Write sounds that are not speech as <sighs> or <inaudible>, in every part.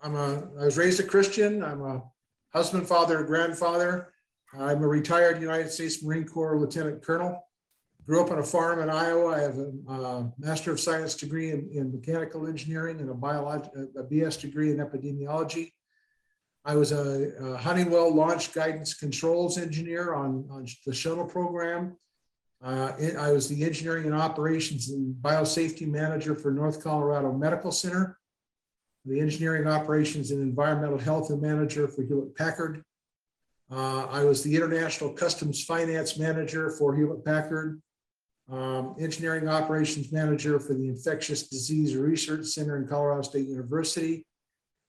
I'm a, I was raised a Christian. I'm a husband, father, grandfather. I'm a retired United States Marine Corps Lieutenant Colonel. Grew up on a farm in Iowa. I have a uh, Master of Science degree in, in mechanical engineering and a biology, a BS degree in epidemiology. I was a a Honeywell Launch Guidance Controls Engineer on, on the shuttle program. Uh, I was the Engineering and Operations and Biosafety Manager for North Colorado Medical Center the engineering operations and environmental health and manager for Hewlett Packard. Uh, I was the international customs finance manager for Hewlett Packard. Um, engineering operations manager for the infectious disease research center in Colorado State University.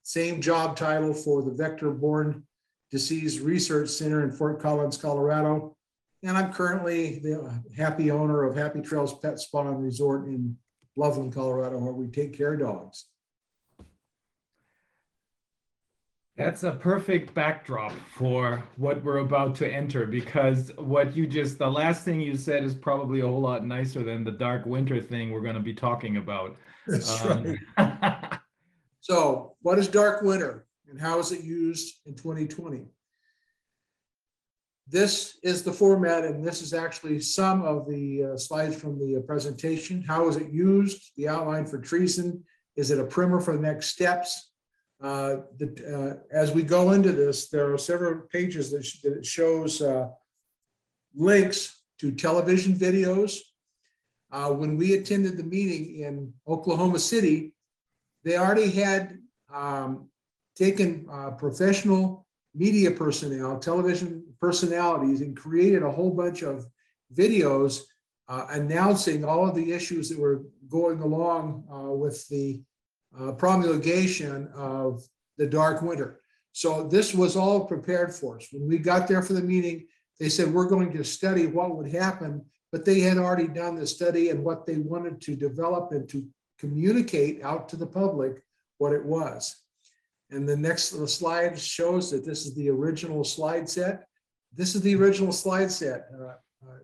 Same job title for the vector-borne disease research center in Fort Collins, Colorado. And I'm currently the happy owner of Happy Trails Pet Spa and Resort in Loveland, Colorado, where we take care of dogs. That's a perfect backdrop for what we're about to enter because what you just, the last thing you said is probably a whole lot nicer than the dark winter thing we're going to be talking about. That's Um, right. <laughs> So what is dark winter and how is it used in 2020? This is the format and this is actually some of the uh, slides from the uh, presentation. How is it used? The outline for treason. Is it a primer for the next steps? Uh, the, uh, As we go into this, there are several pages that sh- that shows uh, links to television videos. Uh, When we attended the meeting in Oklahoma City, they already had um, taken uh, professional media personnel, television personalities, and created a whole bunch of videos uh, announcing all of the issues that were going along uh, with the uh, promulgation of the dark winter. So this was all prepared for us. When we got there for the meeting, they said, we're going to study what would happen, but they had already done the study and what they wanted to develop and to communicate out to the public what it was. And the next slide shows that this is the original slide set. This is the original slide set. uh, uh,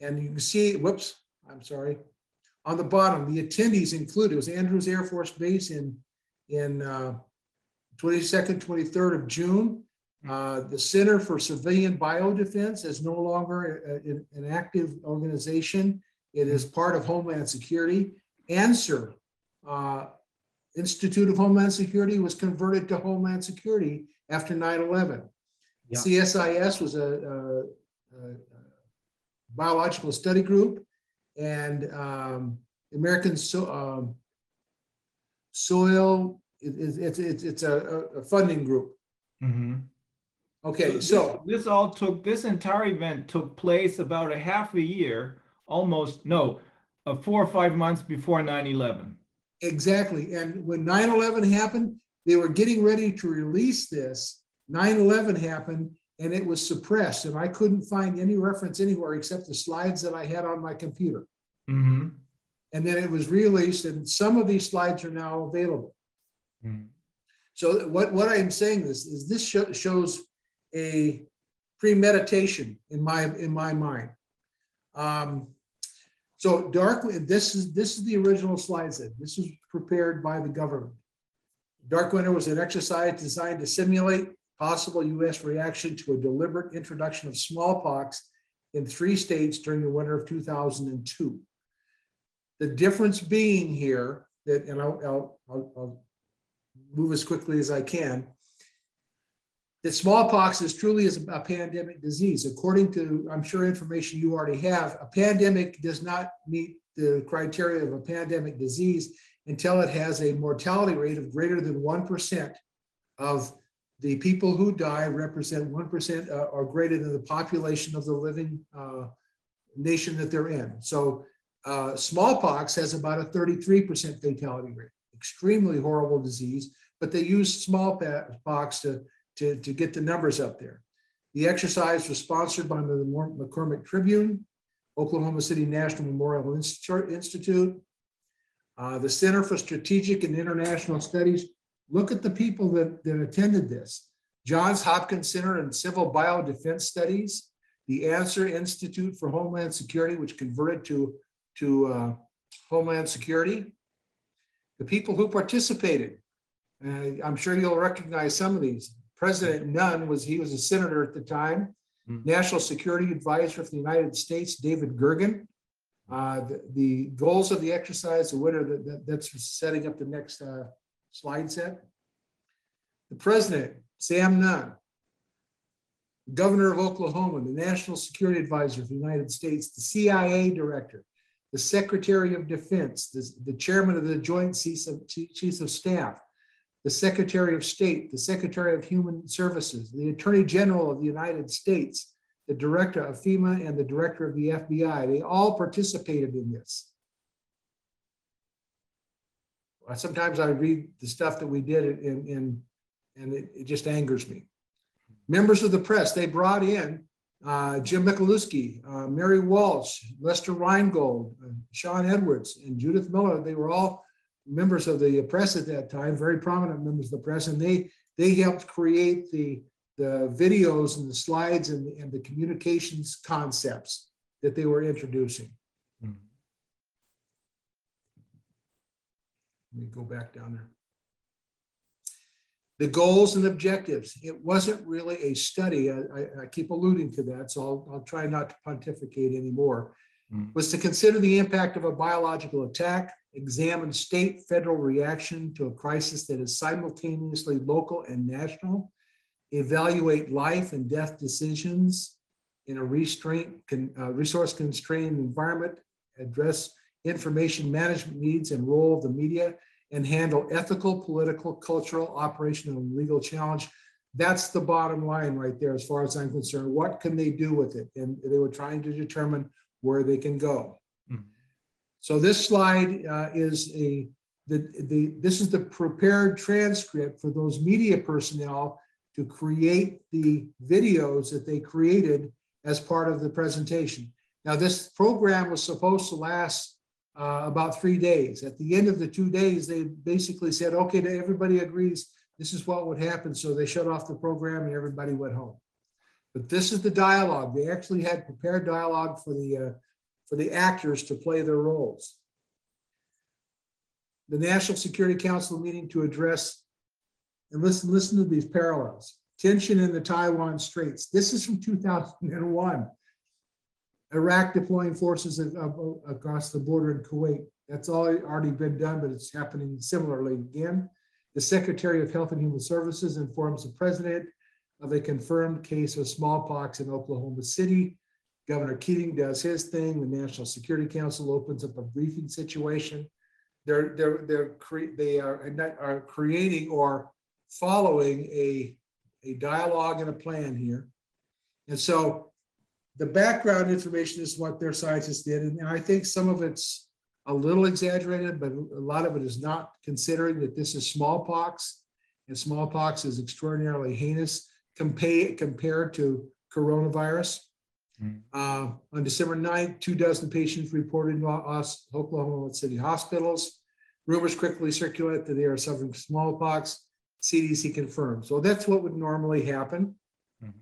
And you can see, whoops, I'm sorry. On the bottom, the attendees included, it was Andrews Air Force Base in, in uh, 22nd, 23rd of June. Uh, The Center for Civilian Biodefense is no longer a- a- an active organization. It is part of Homeland Security. ANSER, uh, Institute of Homeland Security was converted to Homeland Security after 9/11. Yeah. CSIS was a, a- a biological study group and um, American so, um, soil, it- it- it's, it's, it's a, a- a funding group. Mhm. Okay, This- so, This all took, this entire event took place about a half a year, almost, no, uh, four or five months before 9/11. exactly. And when 9/11 happened, they were getting ready to release this. 9/11 happened and it was suppressed and I couldn't find any reference anywhere except the slides that I had on my computer. Mhm. And then it was released and some of these slides are now available. Mhm. So what, what I'm saying this is this sho- shows a premeditation in my, in my mind. Um, So dark, this is, this is the original slides set. This was prepared by the government. Dark Winter was an exercise designed to simulate possible US reaction to a deliberate introduction of smallpox in three states during the winter of 2002. The difference being here that, and I'll, I'll, I'll, I'll move as quickly as I can. That smallpox is truly is a pandemic disease. According to, I'm sure information you already have, a pandemic does not meet the criteria of a pandemic disease until it has a mortality rate of greater than one percent of the people who die represent one percent uh, or greater than the population of the living uh, nation that they're in. So uh, smallpox has about a thirty-three percent fatality rate, extremely horrible disease, but they use smallpox to, to, to get the numbers up there. The exercise was sponsored by the McCormick Tribune, Oklahoma City National Memorial Institute, uh, the Center for Strategic and International Studies. Look at the people that, that attended this. Johns Hopkins Center and Civil Biodefense Studies, the ANSER Institute for Homeland Security, which converted to to uh, Homeland Security. The people who participated, And I'm sure you'll recognize some of these. President Nunn was, he was a senator at the time. Hmm. National Security Advisor for the United States, David Gergen. Uh, the, the goals of the exercise, the winner, that, that- that's setting up the next, uh, slide set. The president, Sam Nunn. Governor of Oklahoma, the National Security Advisor of the United States, the CIA Director, the Secretary of Defense, the, the Chairman of the Joint Chiefs of, Chiefs of Staff, the Secretary of State, the Secretary of Human Services, the Attorney General of the United States, the Director of FEMA, and the Director of the FBI. They all participated in this. Sometimes I read the stuff that we did in, in, and it, it just angers me. Members of the press, they brought in uh, Jim Miklaszewski, uh, Mary Walsh, Lester Reingold, uh, Sean Edwards, and Judith Miller. They were all members of the press at that time, very prominent members of the press, and they they helped create the the videos and the slides and, and the communications concepts that they were introducing. Let me go back down there. The goals and objectives, it wasn't really a study, I, I- I keep alluding to that, so I'll, I'll try not to pontificate anymore. Mhm. Was to consider the impact of a biological attack, examine state, federal reaction to a crisis that is simultaneously local and national, evaluate life and death decisions in a restraint, con- uh, resource constrained environment, address information management needs and role of the media, and handle ethical, political, cultural, operational, and legal challenge. That's the bottom line right there, as far as I'm concerned. What can they do with it? And they were trying to determine where they can go. Mhm. So this slide uh, is a, the, the, this is the prepared transcript for those media personnel to create the videos that they created as part of the presentation. Now, this program was supposed to last uh, about three days. At the end of the two days, they basically said, okay, everybody agrees, this is what would happen. So they shut off the program and everybody went home. But this is the dialogue. They actually had prepared dialogue for the, uh, for the actors to play their roles. The National Security Council meeting to address, and listen, listen to these parallels. Tension in the Taiwan Straits. This is from 2001. Iraq deploying forces a- a- across the border in Kuwait. That's all already been done, but it's happening similarly again. The Secretary of Health and Human Services informs the president of a confirmed case of smallpox in Oklahoma City. Governor Keating does his thing. The National Security Council opens up a briefing situation. They're, they're, they're, cre- they are, are creating or following a, a dialogue and a plan here. And so the background information is what their scientists did, and I think some of it's a little exaggerated, but a lot of it is not considering that this is smallpox. And smallpox is extraordinarily heinous compared, compared to coronavirus. Hmm. Uh, on December 9th, two dozen patients reported in Oklahoma City hospitals. Rumors quickly circulate that they are suffering from smallpox. CDC confirmed. So that's what would normally happen. Mhm.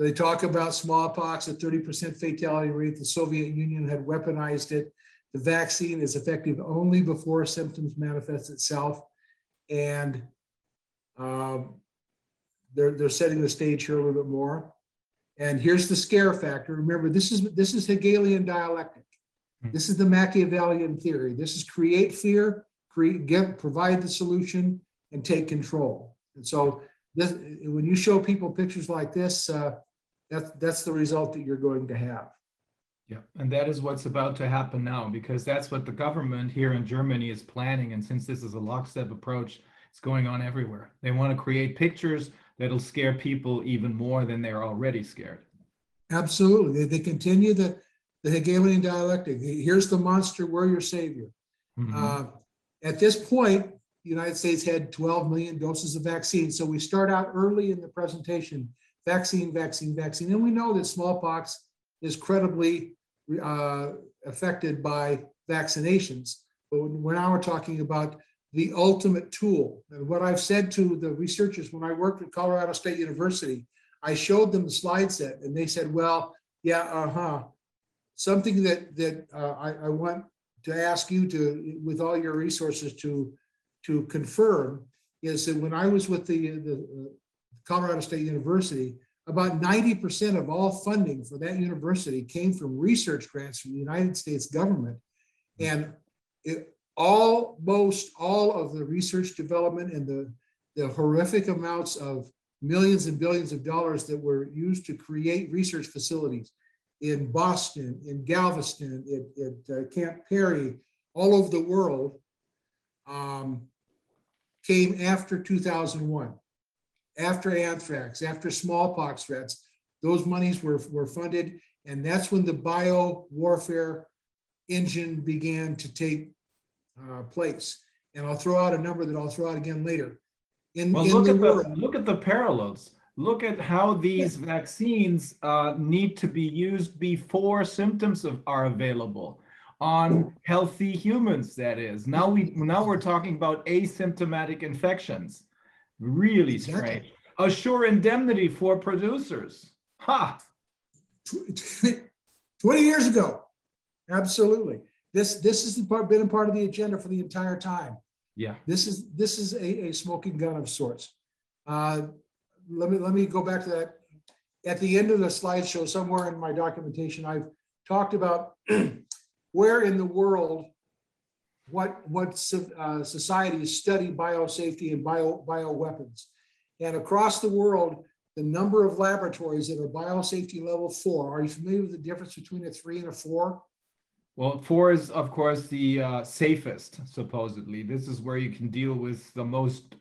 They talk about smallpox, a thirty percent fatality rate. The Soviet Union had weaponized it. The vaccine is effective only before symptoms manifest itself. And um, they're, they're setting the stage here a little bit more. And here's the scare factor. Remember, this is, this is Hegelian dialectic. This is the Machiavellian theory. This is create fear, create, give, provide the solution and take control. And so this, when you show people pictures like this, uh, that's, that's the result that you're going to have. Yeah, and that is what's about to happen now, because that's what the government here in Germany is planning. And since this is a lockstep approach, it's going on everywhere. They want to create pictures that'll scare people even more than they're already scared. Absolutely. They, they continue the, the Hegelian dialectic. Here's the monster, we're your savior. Mhm. Uh, At this point, the United States had 12 million doses of vaccine. So we start out early in the presentation, vaccine, vaccine, vaccine. And we know that smallpox is credibly uh, affected by vaccinations. But when when now we're talking about the ultimate tool. And what I've said to the researchers when I worked at Colorado State University, I showed them the slide set and they said, well, yeah, uh-huh. Something that, that uh, I, I want to ask you to, with all your resources, to to confirm is that when I was with the, the Colorado State University, about ninety percent of all funding for that university came from research grants from the United States government. And it, almost all of the research development and the, the horrific amounts of millions and billions of dollars that were used to create research facilities in Boston, in Galveston, at, uh, Camp Perry, all over the world, um, came after two thousand one, after anthrax, after smallpox threats. Those monies were, were funded, and that's when the bio warfare engine began to take uh, place. And I'll throw out a number that I'll throw out again later. In, Well, in look the at the, world, look at the parallels. Look at how these vaccines uh, need to be used before symptoms of, are available on healthy humans, that is. Now we, now we're talking about asymptomatic infections. Really Exactly. strange. Assure indemnity for producers. Ha! <laughs> tw- 20 years ago. Absolutely. This, this has been a part of the agenda for the entire time. Yeah. This is, this is a, a smoking gun of sorts. Uh, Let me, let me go back to that. At the end of the slideshow, somewhere in my documentation, I've talked about <clears throat> where in the world, what, what so- uh, societies study biosafety and bio, bioweapons. And across the world, the number of laboratories that are biosafety level four, are you familiar with the difference between a three and a four? Well, four is, of course, the uh, safest, supposedly. This is where you can deal with the most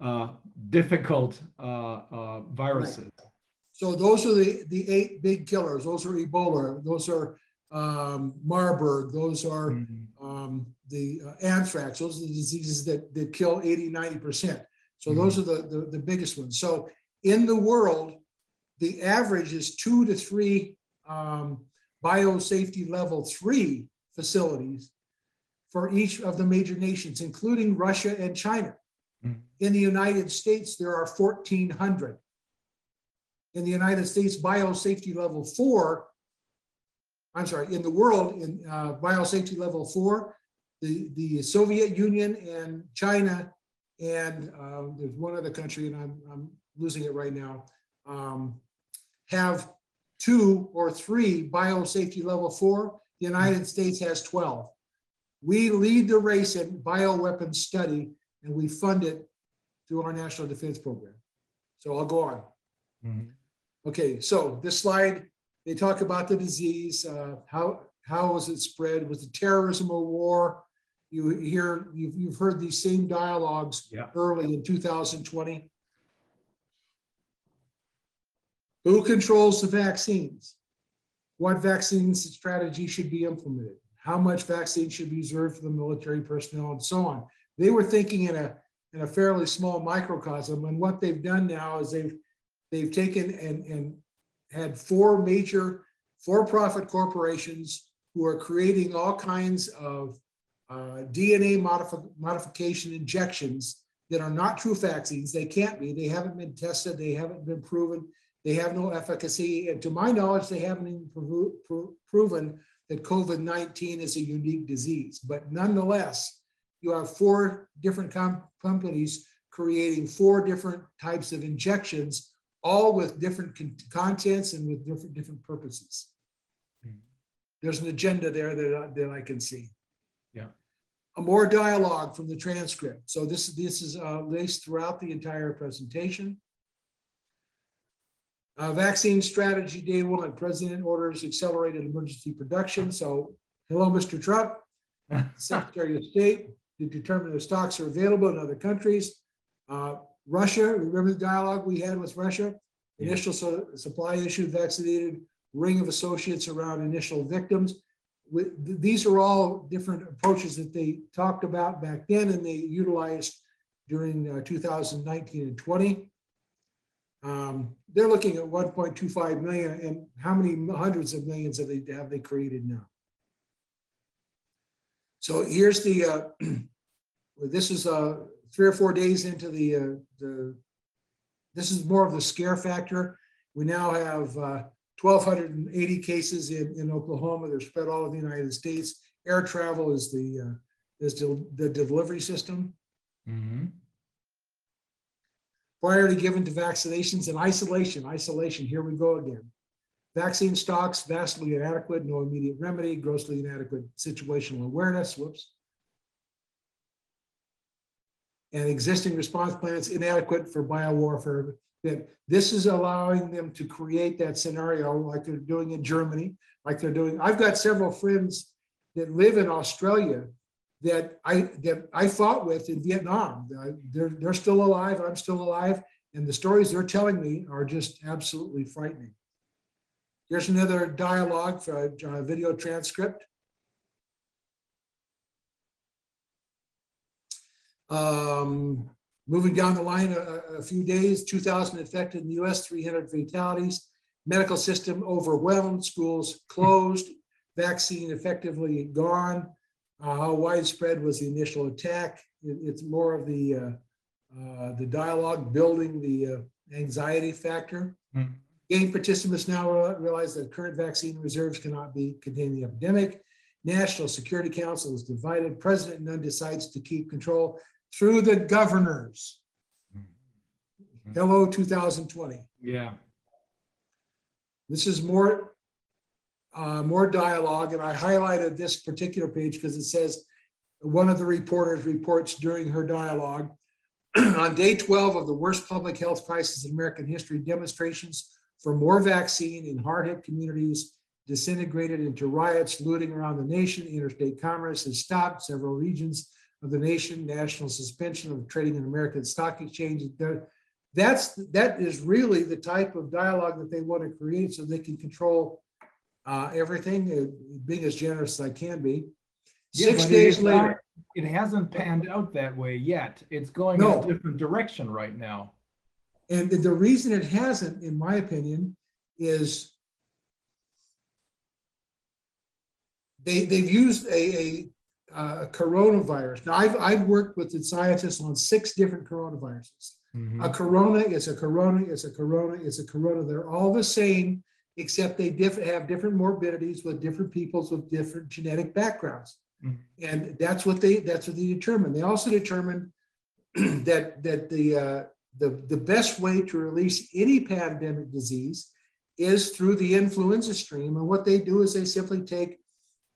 uh, difficult uh, uh, viruses. So those are the, the eight big killers. Those are Ebola, those are um, Marburg, those are Mhm. Um, the uh, anthrax, those are the diseases that, that kill 80, 90%. So those are the, the, the biggest ones. So in the world, the average is two to three um, biosafety level three facilities for each of the major nations, including Russia and China. Mhm. In the United States, there are 1,400. In the United States, biosafety level four, I'm sorry, in the world, in uh, biosafety level four, the, the Soviet Union and China, and um, there's one other country, and I'm, I'm losing it right now, um, have two or three biosafety level four. The United States has 12. We lead the race in bioweapons study, and we fund it through our National Defense Program. So I'll go on. Mhm. Okay, so this slide, they talk about the disease, uh, how, how was it spread? Was it terrorism or war? You hear, you've, you've heard these same dialogues Yeah. early in 2020. Who controls the vaccines? What vaccines strategy should be implemented? How much vaccine should be reserved for the military personnel and so on? They were thinking in a, in a fairly small microcosm, and what they've done now is they've they've taken and, and had four major for-profit corporations who are creating all kinds of uh, DNA modifi- modification injections that are not true vaccines. They can't be. They haven't been tested. They haven't been proven. They have no efficacy. And to my knowledge, they haven't even proven that COVID-19 is a unique disease. But nonetheless, you have four different com- companies creating four different types of injections all with different con- contents and with different, different purposes. Hmm. There's an agenda there that, I- that I can see. Yeah. A more dialogue from the transcript. So this, is this is uh, laced throughout the entire presentation. Uh, Vaccine strategy day one, President orders accelerated emergency production. So, hello, Mr. Trump. <laughs> Secretary of State to determine if stocks are available in other countries. Uh, Russia, remember the dialogue we had with Russia? Initial su- supply issue vaccinated, ring of associates around initial victims. With, th- these are all different approaches that they talked about back then and they utilized during uh, 2019 and 20. Um, They're looking at 1.25 million and how many hundreds of millions have they, have they created now? So here's the, uh, well, <clears throat> this is uh, three or four days into the, uh, the, this is more of the scare factor. We now have uh, 1,280 cases in, in Oklahoma. They're spread all over the United States. Air travel is the, uh, is the the delivery system. Mhm. priority given to vaccinations and isolation, isolation, here we go again. Vaccine stocks vastly inadequate, no immediate remedy, grossly inadequate situational awareness, whoops. And existing response plans inadequate for biowarfare. That this is allowing them to create that scenario like they're doing in Germany, like they're doing, I've got several friends that live in Australia that I, that I fought with in Vietnam. They're, they're still alive, I'm still alive, and the stories they're telling me are just absolutely frightening. Here's another dialogue for a video transcript. Um, moving down the line a, a few days, 2,000 infected in the US, 300 fatalities, medical system overwhelmed, schools closed, vaccine effectively gone. Uh, How widespread was the initial attack? It- It's more of the, uh, uh, the dialogue building the uh, anxiety factor. Mhm. Game participants now realize that current vaccine reserves cannot be contain the epidemic. National Security Council is divided. President Nunn decides to keep control through the governors. Hello, 2020. Yeah. This is more, uh, more dialogue, and I highlighted this particular page because it says, one of the reporters reports during her dialogue, <clears throat> on day 12 of the worst public health crisis in American history, demonstrations for more vaccine in hard-hit communities disintegrated into riots, looting around the nation, interstate commerce has stopped, several regions of the nation, national suspension of trading in American stock exchanges. That's, that is really the type of dialogue that they want to create so they can control uh, everything, uh, being as generous as I can be. Six days is not- later, It hasn't panned out that way yet. It's going in a different direction right now. and the reason it hasn't, in my opinion, is they, they've used a, a uh, coronavirus. Now, I've, I've worked with the scientists on six different coronaviruses. Mhm. A corona is a corona, is a corona, is a corona. They're all the same, except they diff, have different morbidities with different peoples with different genetic backgrounds. Mhm. And that's what they, that's what they determine. They also determine <clears throat> that, that the, uh, the, the best way to release any pandemic disease is through the influenza stream. And what they do is they simply take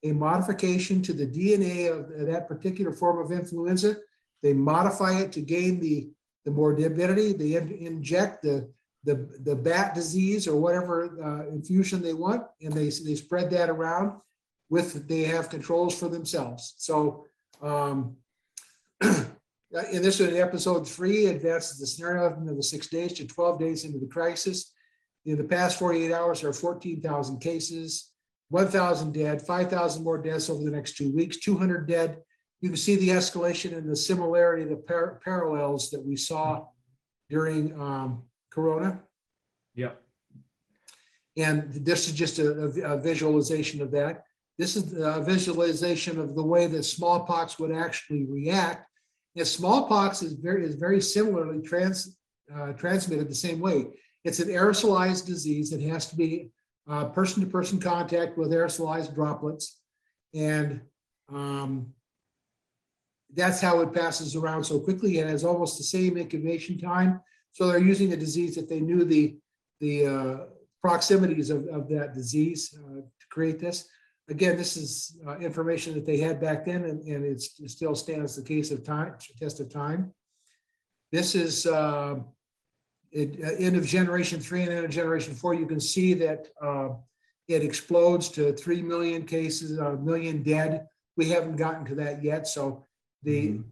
a modification to the DNA of that particular form of influenza. They modify it to gain the, the morbidity, they in- inject the, the, the bat disease or whatever uh, infusion they want, and they, they spread that around with, they have controls for themselves. So, um, <clears throat> and this is episode three, advances the scenario of the six days to 12 days into the crisis. In the past 48 hours, there are 14,000 cases, 1,000 dead, 5,000 more deaths over the next two weeks, 200 dead. You can see the escalation and the similarity, the par- parallels that we saw during um, Corona. Yep. And this is just a, a- a visualization of that. This is a visualization of the way that smallpox would actually react. And smallpox is very, is very similarly trans, uh, transmitted the same way. It's an aerosolized disease. that has to be uh, person-to-person contact with aerosolized droplets. And um, that's how it passes around so quickly. and has almost the same incubation time. So they're using a disease that they knew the, the uh, proximities of, of that disease uh, to create this. Again, this is uh, information that they had back then, and, and it still stands the case of time, test of time. This is uh, it, uh, end of generation three and end of generation four. You can see that uh, it explodes to three million cases, a million dead. We haven't gotten to that yet, so the, Mhm.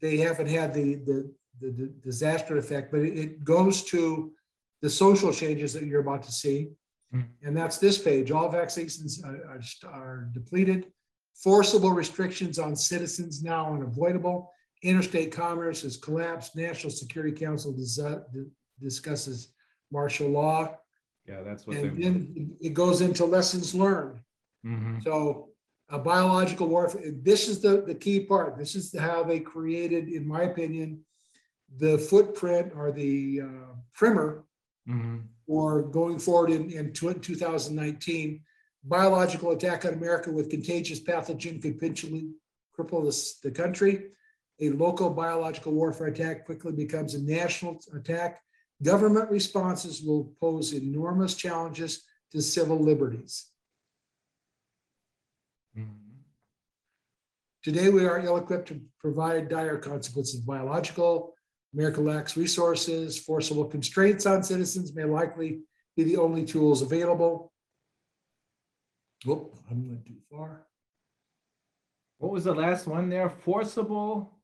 they haven't had the, the, the the disaster effect, but it, it goes to the social changes that you're about to see. Mhm. And that's this page. All vaccinations are, are st- are depleted. Forcible restrictions on citizens now unavoidable. Interstate commerce has collapsed. National Security Council dis- discusses martial law. Yeah, that's what And they. then it goes into lessons learned. Mhm. So a biological warfare, this is the, the key part. This is how they created, in my opinion, the footprint or the uh, primer Mhm. for going forward in, in tw- 2019. Biological attack on America with contagious pathogen could potentially cripple this, the country. a local biological warfare attack quickly becomes a national attack, government responses will pose enormous challenges to civil liberties. Mhm. Today, we are ill-equipped to provide dire consequences biological. America lacks resources, forcible constraints on citizens may likely be the only tools available. Whoop, I'm going too far. What was the last one there? Forcible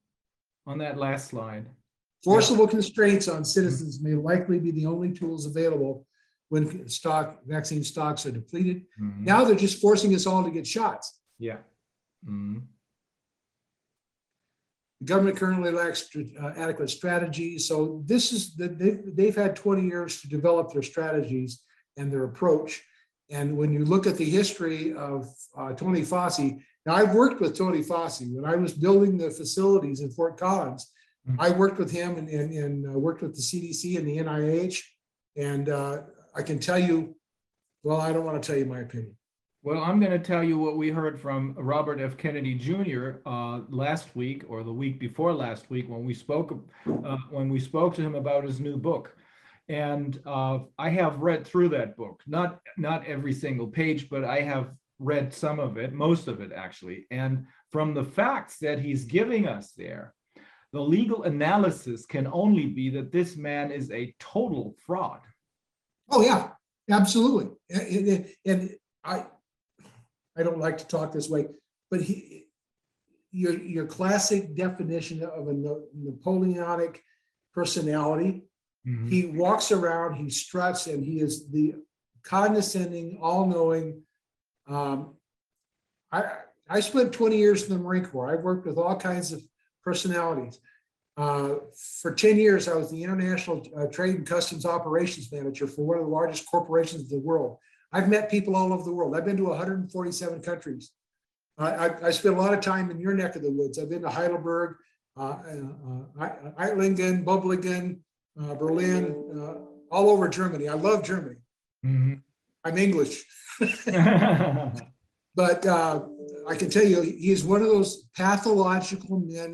on that last slide. Forcible constraints on citizens may likely be the only tools available when stock, vaccine stocks are depleted. Mhm. Now they're just forcing us all to get shots. Yeah. Mhm. The government currently lacks str- uh, adequate strategies, so this is, the- they've, they've had 20 years to develop their strategies and their approach. And when you look at the history of uh, Tony Fauci, now I've worked with Tony Fauci. When I was building the facilities in Fort Collins. I worked with him and, and, and uh, worked with the CDC and the NIH. And uh, I can tell you, well, I don't want to tell you my opinion. Well, I'm going to tell you what we heard from Robert F. Kennedy Jr. uh, last week or the week before last week when we spoke uh, when we spoke to him about his new book. And uh, I have read through that book, not not every single page, but I have read some of it, most of it actually. And from the facts that he's giving us there, the legal analysis can only be that this man is a total fraud. Oh, yeah, absolutely. And, I, I don't like to talk this way, but he, your, your classic definition of a Napoleonic personality, Mhm. he walks around, he struts, and he is the condescending, all-knowing. Um, I, I spent twenty years in the Marine Corps. I've worked with all kinds of personalities. Uh, For ten years, I was the International uh, Trade and Customs Operations Manager for one of the largest corporations in the world. I've met people all over the world. I've been to hundred and forty-seven countries. I, I, I spent a lot of time in your neck of the woods. I've been to Heidelberg, uh, uh, uh, Eitlingen, Boblingen, uh, Berlin, uh, all over Germany. I love Germany. Mhm. I'm English. <laughs> <laughs> But uh, I can tell you, he is one of those pathological men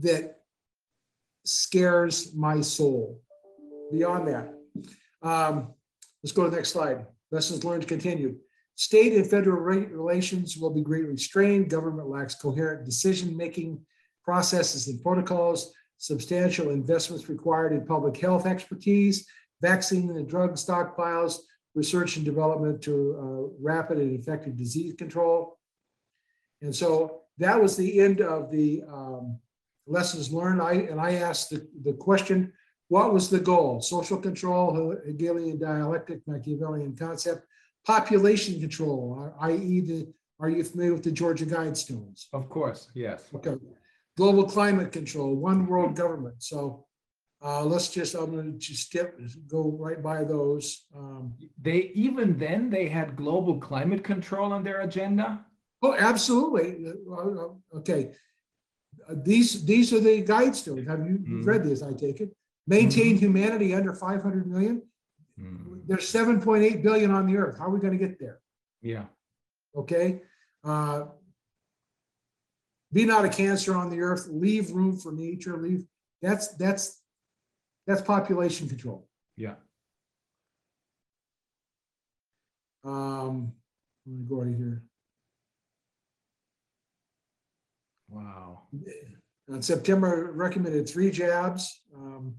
that scares my soul. Beyond that, um, let's go to the next slide. Lessons learned continued. State and federal relations will be greatly strained. Government lacks coherent decision-making processes and protocols. Substantial investments required in public health expertise, vaccine and drug stockpiles, research and development to uh, rapid and effective disease control. And so that was the end of the um, lessons learned. I, and I asked the, the question, what was the goal? Social control, Hegelian dialectic, Machiavellian concept, population control, i.e. the, are you familiar with the Georgia Guidestones? Of course, yes. Okay. Global climate control, one world government. So uh, let's just, I'm gonna just step, go right by those. Um, They, even then, they had global climate control on their agenda? Oh, absolutely. Uh, uh, Okay. Uh, These, these are the guidestones. Have you you've read this, I take it? Maintain humanity under five hundred million. Hmm, There's seven point eight billion on the earth. How are we gonna get there? Yeah, Okay? Uh, Be not a cancer on the earth, leave room for nature, leave, that's, that's, that's population control. yeah. Um, let me go right here. Wow. On September, recommended three jabs. um,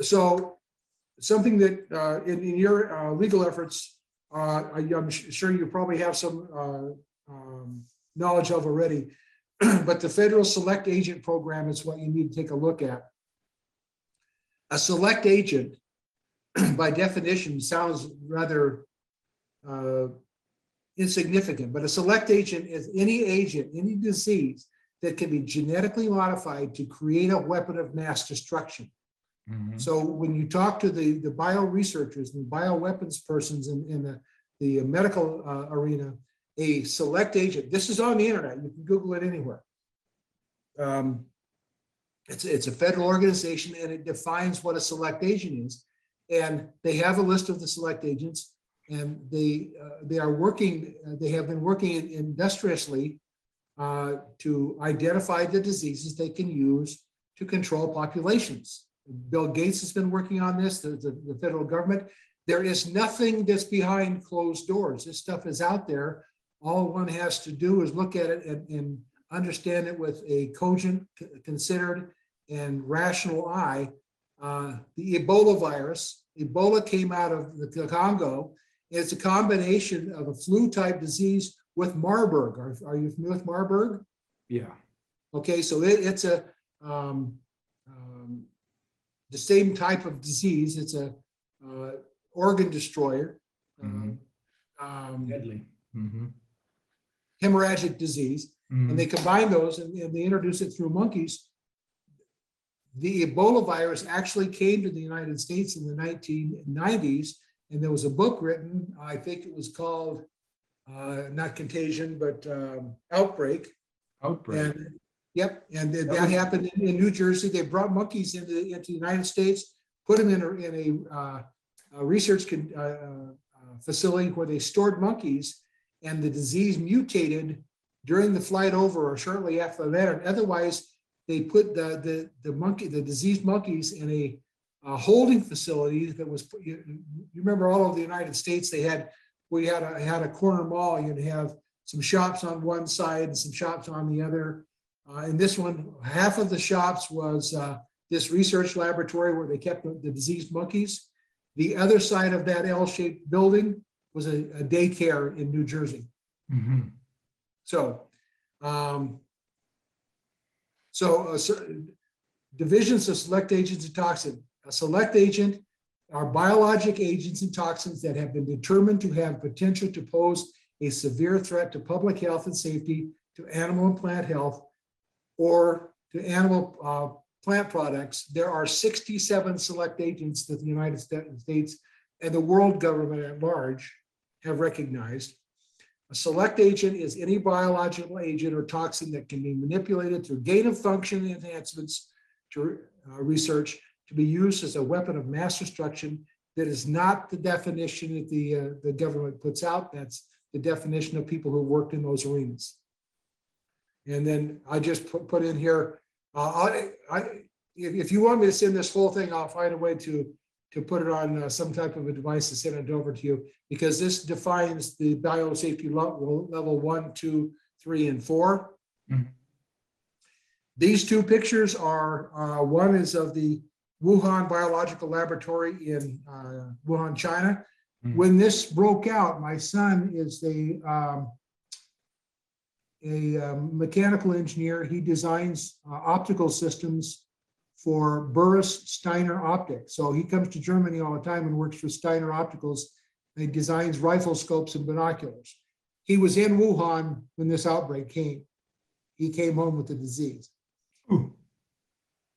So something that uh, in, in your uh, legal efforts, uh, I- I'm su- sure you probably have some uh, um, knowledge of already. <clears throat> But the federal select agent program is what you need to take a look at. A select agent, <clears throat> by definition, sounds rather uh, insignificant, but a select agent is any agent, any disease that can be genetically modified to create a weapon of mass destruction. Mhm. So when you talk to the, the bio researchers and bioweapons persons in, in the, the medical uh, arena, a select agent, this is on the internet, you can Google it anywhere. Um, It's, it's a federal organization and it defines what a select agent is. And they have a list of the select agents and they, uh, they are working, uh, they have been working industriously uh, to identify the diseases they can use to control populations. Bill Gates has been working on this, the, the, the federal government. There is nothing that's behind closed doors. This stuff is out there. All one has to do is look at it and, and understand it with a cogent, considered, and rational eye. Uh, the Ebola virus, Ebola came out of the Congo. It's a combination of a flu-type disease with Marburg. Are, are you familiar with Marburg? Yeah. Okay, so it, it's a, um, um, the same type of disease. It's a, uh, organ destroyer. Mhm. Um, Deadly. Mm-hmm. hemorrhagic disease, and they combine those and, and they introduce it through monkeys. The Ebola virus actually came to the United States in the nineteen nineties, and there was a book written, I think it was called, uh, not Contagion, but, um, Outbreak. Outbreak. And, yep, and that That happened in, in New Jersey. They brought monkeys into, into the United States, put them in a, in a, uh, a research con- uh, uh, facility where they stored monkeys, and the disease mutated during the flight over or shortly after that. And otherwise, they put the, the, the monkey, the diseased monkeys in a, a holding facility that was, you, you remember all over the United States, they had, we had a, had a corner mall, you'd have some shops on one side and some shops on the other. Uh, and this one, half of the shops was, uh, this research laboratory where they kept the the diseased monkeys. The other side of that L-shaped building was a a daycare in New Jersey. Mhm. So, um, so, uh, so divisions of select agents and toxin. A select agent are biologic agents and toxins that have been determined to have potential to pose a severe threat to public health and safety, to animal and plant health, or to animal, uh, plant products. There are sixty-seven select agents that the United Sta- States and the world government at large have recognized. A select agent is any biological agent or toxin that can be manipulated through gain of function enhancements to uh, research to be used as a weapon of mass destruction. That is not the definition that the, uh, the government puts out. That's the definition of people who worked in those arenas. And then I just put, put in here, uh, I, I, if, if you want me to send this whole thing, I'll find a way to, to put it on uh, some type of a device to send it over to you because this defines the biosafety level, level one, two, three, and four. Mhm. These two pictures are, uh, one is of the Wuhan Biological Laboratory in uh, Wuhan, China. Mhm. When this broke out, my son is a um, a um, mechanical engineer. He designs uh, optical systems for Burris Steiner Optics. So he comes to Germany all the time and works for Steiner Opticals. He designs rifle scopes and binoculars. He was in Wuhan when this outbreak came. He came home with the disease. Ooh.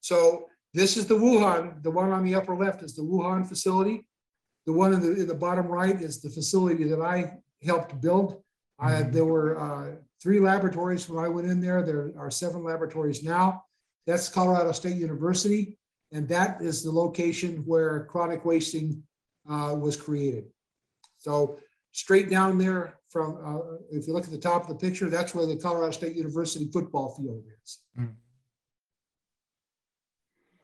So this is the Wuhan, the one on the upper left is the Wuhan facility. The one in the, in the bottom right is the facility that I helped build. I, Mhm. there were, uh, three laboratories when I went in there. There are seven laboratories now. That's Colorado State University. And that is the location where chronic wasting, uh, was created. So straight down there from, uh, if you look at the top of the picture, that's where the Colorado State University football field is. Mm.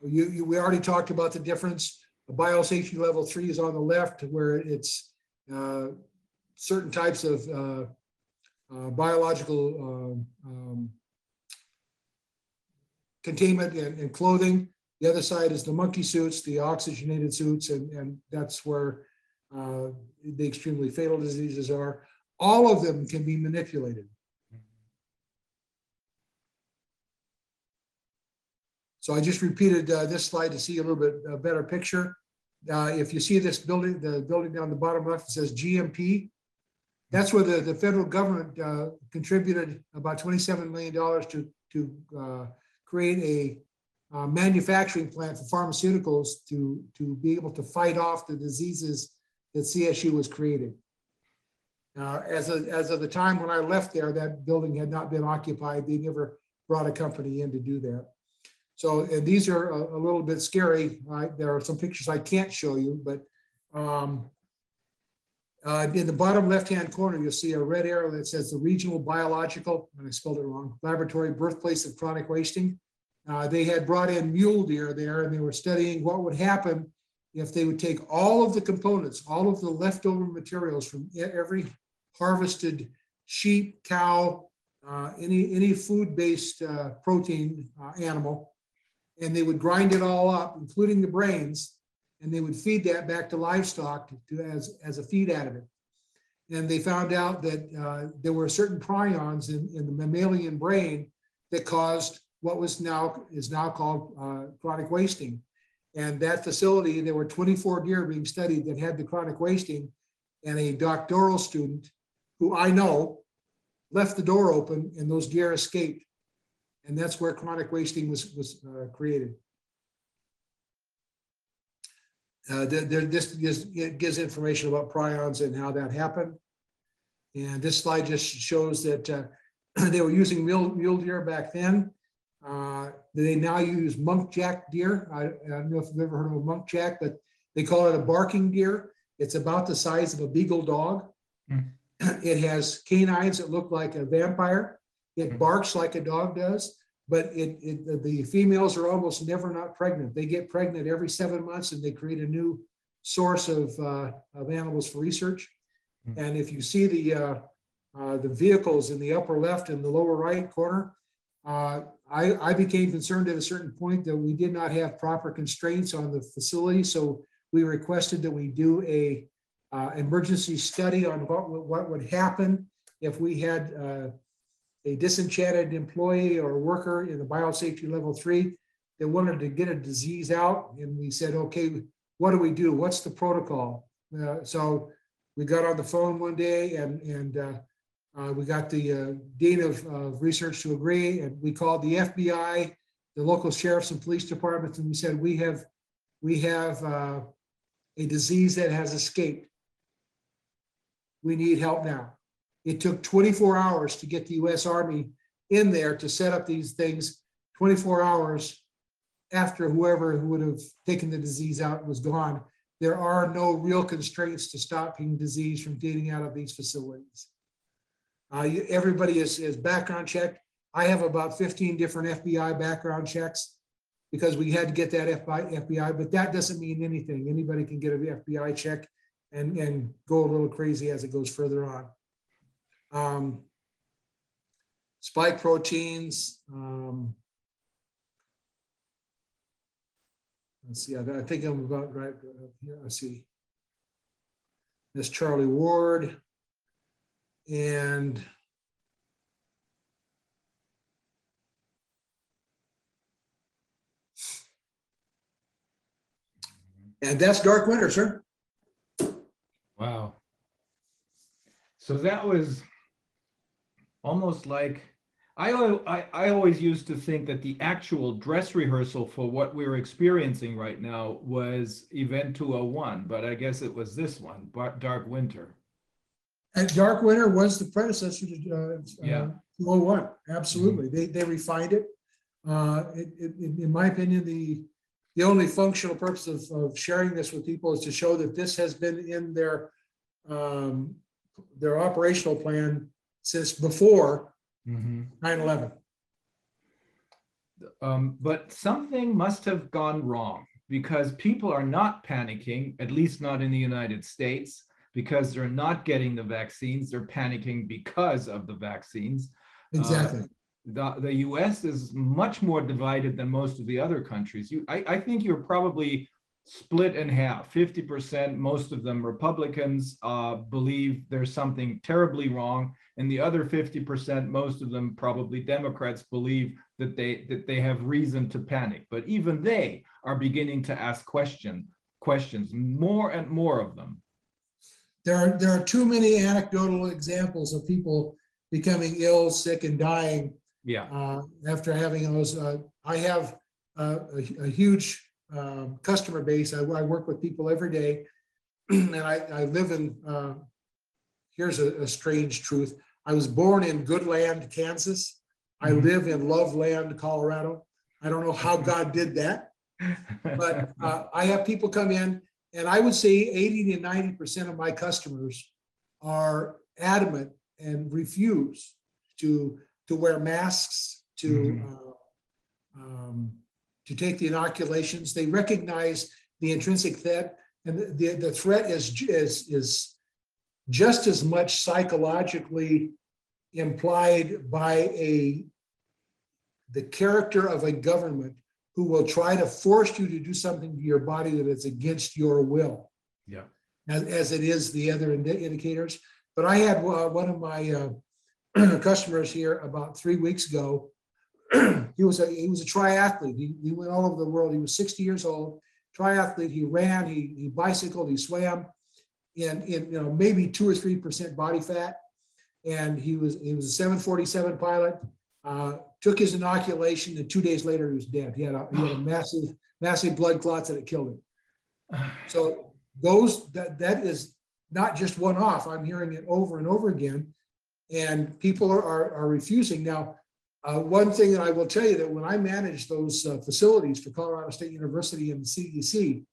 You, you, we already talked about the difference. The biosafety level three is on the left where it's, uh, certain types of, uh, uh, biological, um, um, containment and, and clothing. The other side is the monkey suits, the oxygenated suits, and, and that's where, uh, the extremely fatal diseases are. All of them can be manipulated. So I just repeated uh, this slide to see a little bit better picture. Uh, If you see this building, the building down the bottom left, it says GMP. That's where the, the federal government uh, contributed about $27 million to, to uh, create a uh, manufacturing plant for pharmaceuticals to, to be able to fight off the diseases that CSU was creating. Uh, As as of the time when I left there, that building had not been occupied. They never brought a company in to do that. So, and these are a, a little bit scary. I, there are some pictures I can't show you, but, um, Uh, in the bottom left-hand corner, you'll see a red arrow that says the Regional Biological, and I spelled it wrong, Laboratory Birthplace of Chronic Wasting. Uh, they had brought in mule deer there and they were studying what would happen if they would take all of the components, all of the leftover materials from every harvested sheep, cow, uh, any, any food-based, uh, protein, uh, animal. And they would grind it all up, including the brains, and they would feed that back to livestock to, as, as a feed additive. And they found out that, uh, there were certain prions in, in the mammalian brain that caused what was now, is now called, uh, chronic wasting. And that facility, there were twenty-four deer being studied that had the chronic wasting. And a doctoral student, who I know, left the door open and those deer escaped. And that's where chronic wasting was, was uh, created. Uh, there, there- this gives, it gives information about prions and how that happened. And this slide just shows that uh, <clears throat> they were using mule, mule deer back then. Uh, They now use muntjac deer. I, I don't know if you've ever heard of a muntjac, but they call it a barking deer. It's about the size of a beagle dog. Hmm. <clears throat> It has canines that look like a vampire. It Hmm. barks like a dog does, but it, it, the females are almost never not pregnant. They get pregnant every seven months and they create a new source of, uh, of animals for research. Hmm. And if you see the, uh, uh, the vehicles in the upper left and the lower right corner, uh, I, I became concerned at a certain point that we did not have proper constraints on the facility, so we requested that we do a uh, emergency study on what, would- what would happen if we had uh, a disenchanted employee or worker in the biosafety level three that wanted to get a disease out, and we said, okay, what do we do? What's the protocol? Uh, So we got on the phone one day and, and uh, uh, we got the uh, dean of, of research to agree, and we called the FBI, the local sheriffs and police departments, and we said, we have, we have uh, a disease that has escaped. We need help now. It took 24 hours to get the US Army in there to set up these things, 24 hours after whoever who would have taken the disease out was gone. There are no real constraints to stopping disease from getting out of these facilities. Uh, you- everybody is, is background checked. I have about fifteen different FBI background checks because we had to get that FBI, FBI, but that doesn't mean anything. Anybody can get an FBI check and, and go a little crazy as it goes further on. Um, Spike proteins, um, let's see, I I think I'm about right, uh, here, I see. This Charlie Ward. And and that's Dark Winter, sir. Wow. So that was almost like, I, I, I always used to think that the actual dress rehearsal for what we're experiencing right now was Event 201, but I guess it was this one, Dark Winter. And Dark Winter was the predecessor to uh, Yeah. uh, 201. Absolutely. They, they refined it. Uh, it, it, in in my opinion, the, the only functional purpose of, of sharing this with people is to show that this has been in their, um, their operational plan since before Mhm. 9/11. Um, but something must have gone wrong because people are not panicking, at least not in the United States, because they're not getting the vaccines. They're panicking because of the vaccines. Exactly. The, the US is much more divided than most of the other countries. You, I, I think you're probably split in half. 50%, most of them Republicans uh, believe there's something terribly wrong. And the other 50%, most of them probably Democrats believe that they that they have reason to panic. But even they are beginning to ask question, questions, more and more of them. There are, there are too many anecdotal examples of people becoming ill, sick and dying Yeah. uh, after having those, uh, I have uh, a, a huge um, customer base. I, I work with people every day. <clears throat> And I, I live in, uh, here's a, a strange truth. I was born in Goodland, Kansas. I Mhm. live in Loveland, Colorado. I don't know how God did that, but <laughs> uh, I have people come in and I would say eighty to ninety percent of my customers are adamant and refuse to, to wear masks, to, Mhm. uh, um, to take the inoculations. They recognize the intrinsic threat and the, the, the threat is, is, is just as much psychologically implied by a, the character of a government who will try to force you to do something to your body that is against your will Yeah. as, as it is the other indi- indicators. But I had uh, one of my uh, <clears throat> customers here about three weeks ago. <clears throat> He was a, he was a triathlete. He, he went all over the world. He was 60 years old, triathlete. He ran, he, he bicycled, he swam in, in, you know, maybe two or 3% body fat. And he was, he was a 747 pilot, uh, took his inoculation and two days later he was dead. He had a, he had a <sighs> massive, massive blood clots that had killed him. <sighs> So those, that, that is not just one off. I'm hearing it over and over again. And people are, are, are refusing. Now, uh, one thing that I will tell you that when I managed those uh, facilities for Colorado State University and the CDC,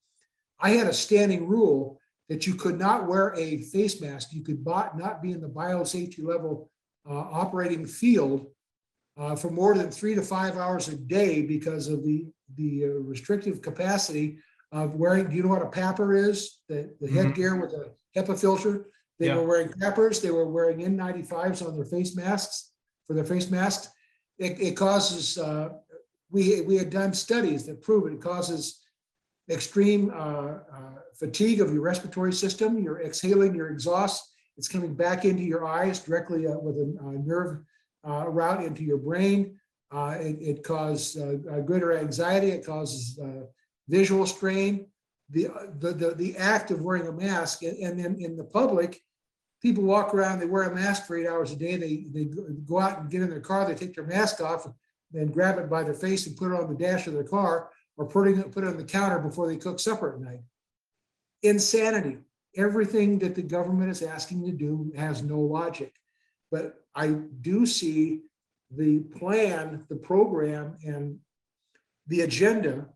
I had a standing rule that you could not wear a face mask. You could not, not be in the biosafety level uh, operating field uh, for more than three to five hours a day because of the, the uh, restrictive capacity of wearing, do you know what a PAPR is? The, the Mhm. headgear with a HEPA filter? They were wearing PAPRs, they were wearing N95s on their face masks, for their face masks. It, it causes, uh, we, we had done studies that prove it causes extreme uh, uh, fatigue of your respiratory system, you're exhaling your exhaust, it's coming back into your eyes directly uh, with a nerve route into your brain. It, it caused uh, greater anxiety, it causes visual strain. The, the, the, the act of wearing a mask and and then in the public, people walk around, they wear a mask for eight hours a day, they, they go- out and get in their car, they take their mask off, then grab it by their face and put it on the dash of their car or putting it, put it on the counter before they cook supper at night. Insanity. Everything that the government is asking to do has no logic. But I do see the plan, the program, and the agenda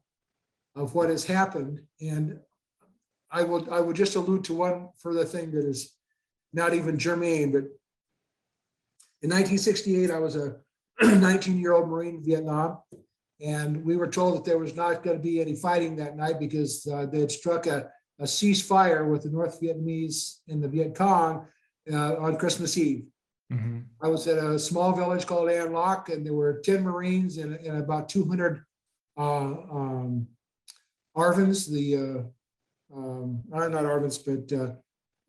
of what has happened. And I will, I would just allude to one further thing that is not even germane, but in 1968, I was a <clears throat> 19-year-old Marine in Vietnam. And we were told that there was not going to be any fighting that night because uh, they had struck a, a ceasefire with the North Vietnamese and the Viet Cong uh, on Christmas Eve. Mhm. I was at a small village called An Loc, and there were ten Marines and, and about two hundred uh, um, Arvins, the uh, um, not Arvins, but uh,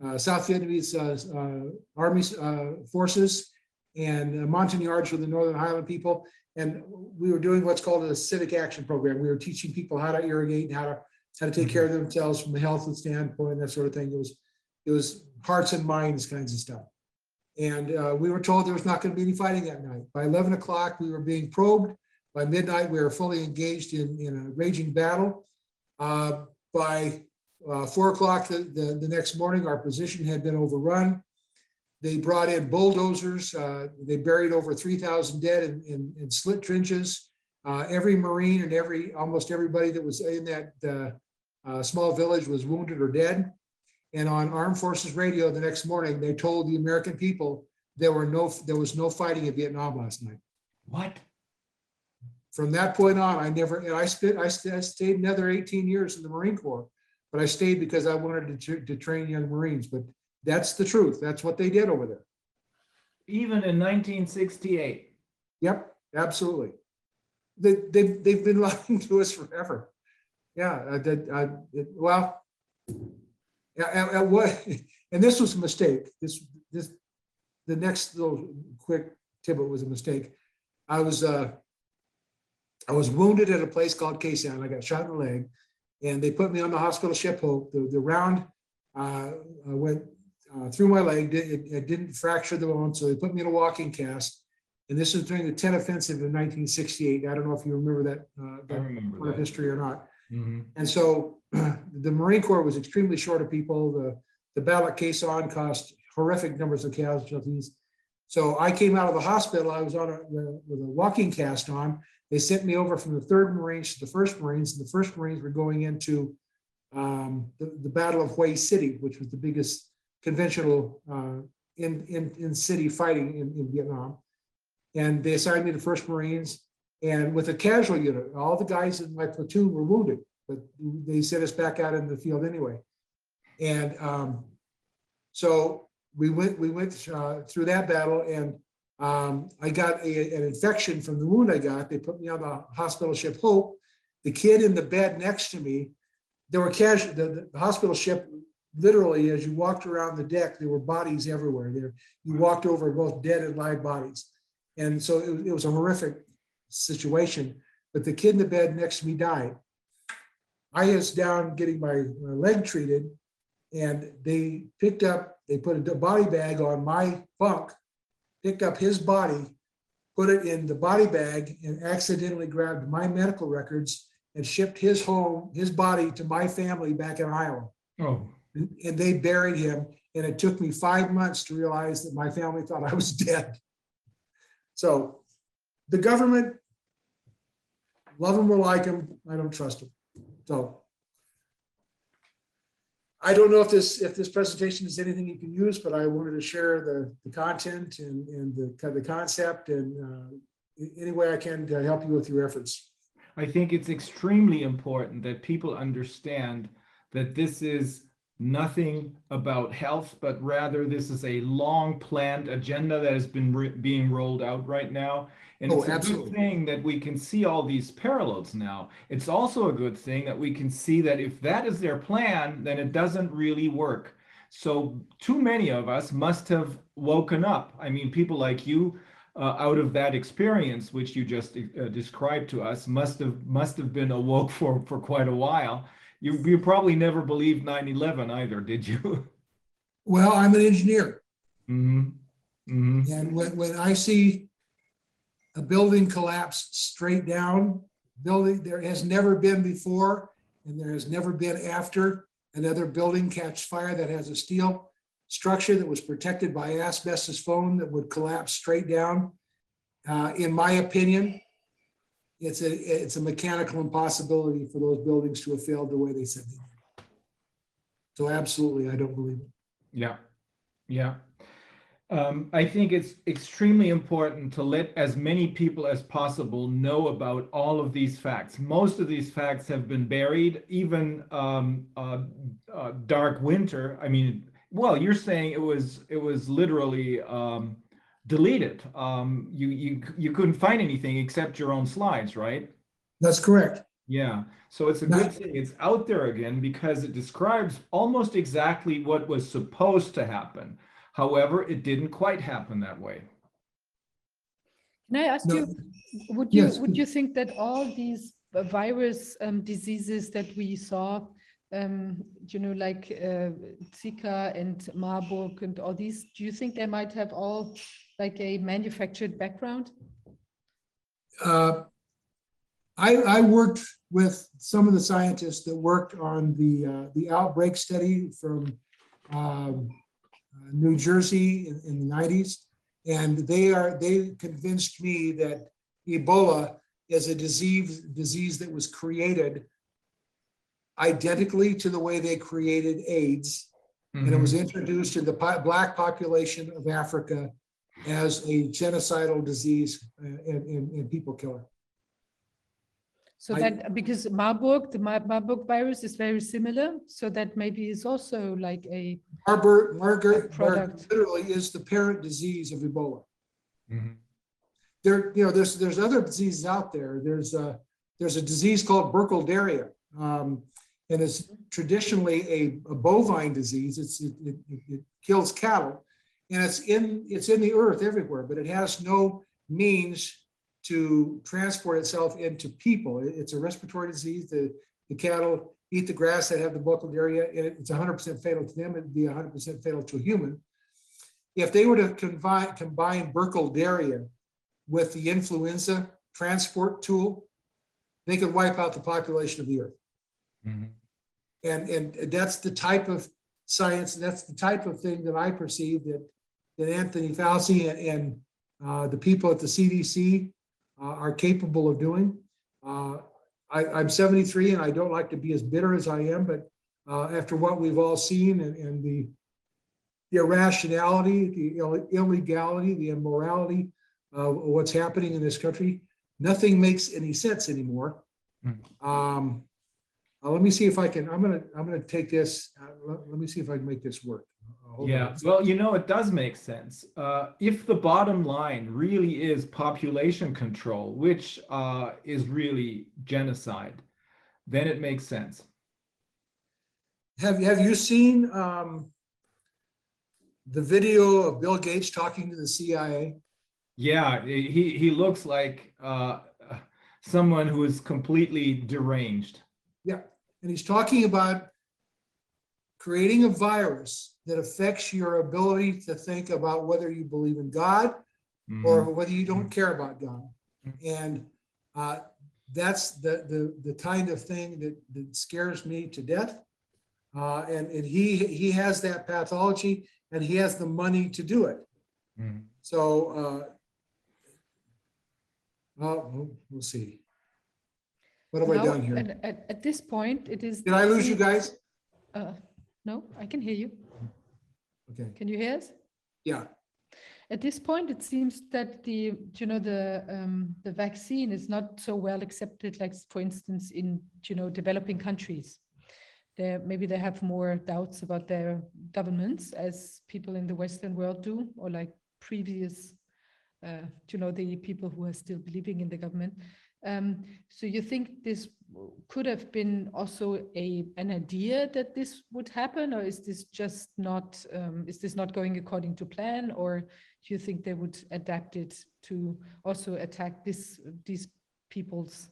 uh, South Vietnamese uh, uh, Army uh, forces and uh, Montagnards for the Northern Highland people. And we were doing what's called a civic action program. We were teaching people how to irrigate and how to how to take care of themselves from a health standpoint, that sort of thing. It was it was hearts and minds kinds of stuff. And uh, we were told there was not going to be any fighting that night. By 11 o'clock, we were being probed. By midnight, we were fully engaged in, in a raging battle. Uh, By uh, four o'clock the, the, the next morning, our position had been overrun. They brought in bulldozers. uh, They buried over 3,000 dead in, in, in slit trenches. Uh, Every Marine and every, almost everybody that was in that uh, uh, small village was wounded or dead. And on Armed Forces Radio the next morning, they told the American people there were no, there was no fighting in Vietnam last night. What? From that point on, I never, and I spent, I I stayed another eighteen years in the Marine Corps. But I stayed because I wanted to, to train young Marines, but that's the truth. That's what they did over there. Even in 1968. Yep, absolutely. They, they, they've been <laughs> lying to us forever. Yeah, I did, I, it- well. Yeah, and, and what, <laughs> and this was a mistake, this, this, the next little quick tidbit was a mistake. I was, uh, I was wounded at a place called Khe Sanh, I got shot in the leg, and they put me on the hospital ship hope, the, the round, uh, uh, went, uh, through my leg, Di- it, it didn't fracture the bone, so they put me in a walking cast. And this was during the Tet offensive in 1968. I don't know if you remember that, uh, I that remember part of that. history or not. Mhm. And so <clears throat> the Marine Corps was extremely short of people. The, the battle at Khe Sanh cost horrific numbers of casualties. So I came out of the hospital, I was on a, with a walking cast on. They sent me over from the third Marines to the first Marines, and the first Marines were going into um, the, the Battle of Hue City, which was the biggest conventional uh, in, in, in city fighting in, in Vietnam. And they assigned me to First Marines and with a casual unit, all the guys in my platoon were wounded, but they sent us back out in the field anyway. And um, so we went, we went uh, through that battle and um, I got a, an infection from the wound I got. They put me on the hospital ship Hope. The kid in the bed next to me, there were casual, the, the hospital ship, literally, as you walked around the deck, there were bodies everywhere there. You walked over both dead and live bodies. And so it, it was a horrific situation, but the kid in the bed next to me died. I was down getting my my leg treated and they picked up, they put a body bag on my bunk, picked up his body, put it in the body bag and accidentally grabbed my medical records and shipped his home, his body to my family back in Iowa. Oh, And they buried him. And it took me five months to realize that my family thought I was <laughs> dead. So the government, love them or like them, I don't trust them. So I don't know if this, if this presentation is anything you can use, but I wanted to share the, the content and, and the, kind of the concept and uh, any way I can to help you with your efforts. I think it's extremely important that people understand that this is nothing about health, but rather this is a long planned agenda that has been being rolled out right now. And Oh, it's a good thing that we can see all these parallels now. It's also a good thing that we can see that if that is their plan, then it doesn't really work. So too many of us must have woken up. I mean, people like you uh, out of that experience which you just uh, described to us must have must have been awoke <laughs> for for quite a while you you probably never believed 9-11 either did you <laughs> Well, I'm an engineer. hmm hmm And when, when I see a building collapse straight down, building, there has never been before, and there has never been after another building catch fire that has a steel structure that was protected by asbestos foam that would collapse straight down. Uh, in my opinion, it's a, it's a mechanical impossibility for those buildings to have failed the way they said they did. So absolutely, I don't believe it. yeah yeah um, i think it's extremely important to let as many people as possible know about all of these facts most of these facts have been buried even um, uh, uh, dark winter i mean well you're saying it was it was literally um, deleted. Um, you you you couldn't find anything except your own slides right? That's correct. yeah. So it's a good thing it's out there again because it describes almost exactly what was supposed to happen. However it didn't quite happen that way. Can I ask No, you, would you, yes, would you think that all these uh, virus um, diseases that we saw, um, you know, like uh, Zika and Marburg and all these, do you think they might have all like a manufactured background? uh, I, I worked with some of the scientists that worked on the, uh, the outbreak study from um, uh, New Jersey in, in the nineties. And they are, they convinced me that Ebola is a disease, disease that was created identically to the way they created AIDS. And it was Mhm. introduced in the po- black population of Africa as a genocidal disease and, and, and people killer. So I- that, because Marburg, the Mar- Marburg virus is very similar, so that maybe is also like a, Marburg, Margaret, product. literally is the parent disease of Ebola. Mhm. There, you know, there's, there's other diseases out there. There's a, there's a disease called Burkholderia. Um, and it's traditionally a, a bovine disease. It's, it, it, it- it kills cattle. And it's in, it's in the earth everywhere, but it has no means to transport itself into people. It's a respiratory disease. The, the cattle eat the grass that have the Burkholderia, and it- it's hundred percent fatal to them. It'd be hundred percent fatal to a human. If they were to combine, combine Burkholderia with the influenza transport tool, they could wipe out the population of the earth. Mhm. And, and that's the type of science, that's the type of thing that I perceive that, that Anthony Fauci and, and uh, the people at the CDC uh, are capable of doing. Uh, I, I'm 73 and I don't like to be as bitter as I am, but uh, after what we've all seen and, and the the irrationality, the ill- illegality, the immorality of what's happening in this country. Nothing makes any sense anymore. Hmm. Um, uh, let me see if I can, I'm gonna, I'm gonna take this, uh, let, let me see if I can make this work. Hold on. Yeah, well, you know, it does make sense. Uh, if the bottom line really is population control, which uh, is really genocide, then it makes sense. Have, have you seen, um, the video of Bill Gates talking to the CIA? Yeah, he he looks like uh, someone who is completely deranged. Yeah, and he's talking about creating a virus that affects your ability to think about whether you believe in God or Mhm. whether you don't care about God. And uh, that's the, the, the kind of thing that, that scares me to death. Uh, And, and he, he has that pathology and he has the money to do it. Mhm. So, uh, well, we'll- we'll see. What have I Now, done here? and At, at this point, it is. Did I lose you guys? Uh, No, I can hear you. Okay, Can you hear us? yeah. At this point, it seems that the, you know, the, um, the vaccine is not so well accepted, like, for instance, in, you know, developing countries. There, maybe they have more doubts about their governments as people in the Western world do, or like previous, uh, you know, the people who are still believing in the government. Um, so you think this could have been also a, an idea that this would happen, or is this just not, um, is this not going according to plan? Or do you think they would adapt it to also attack this, these peoples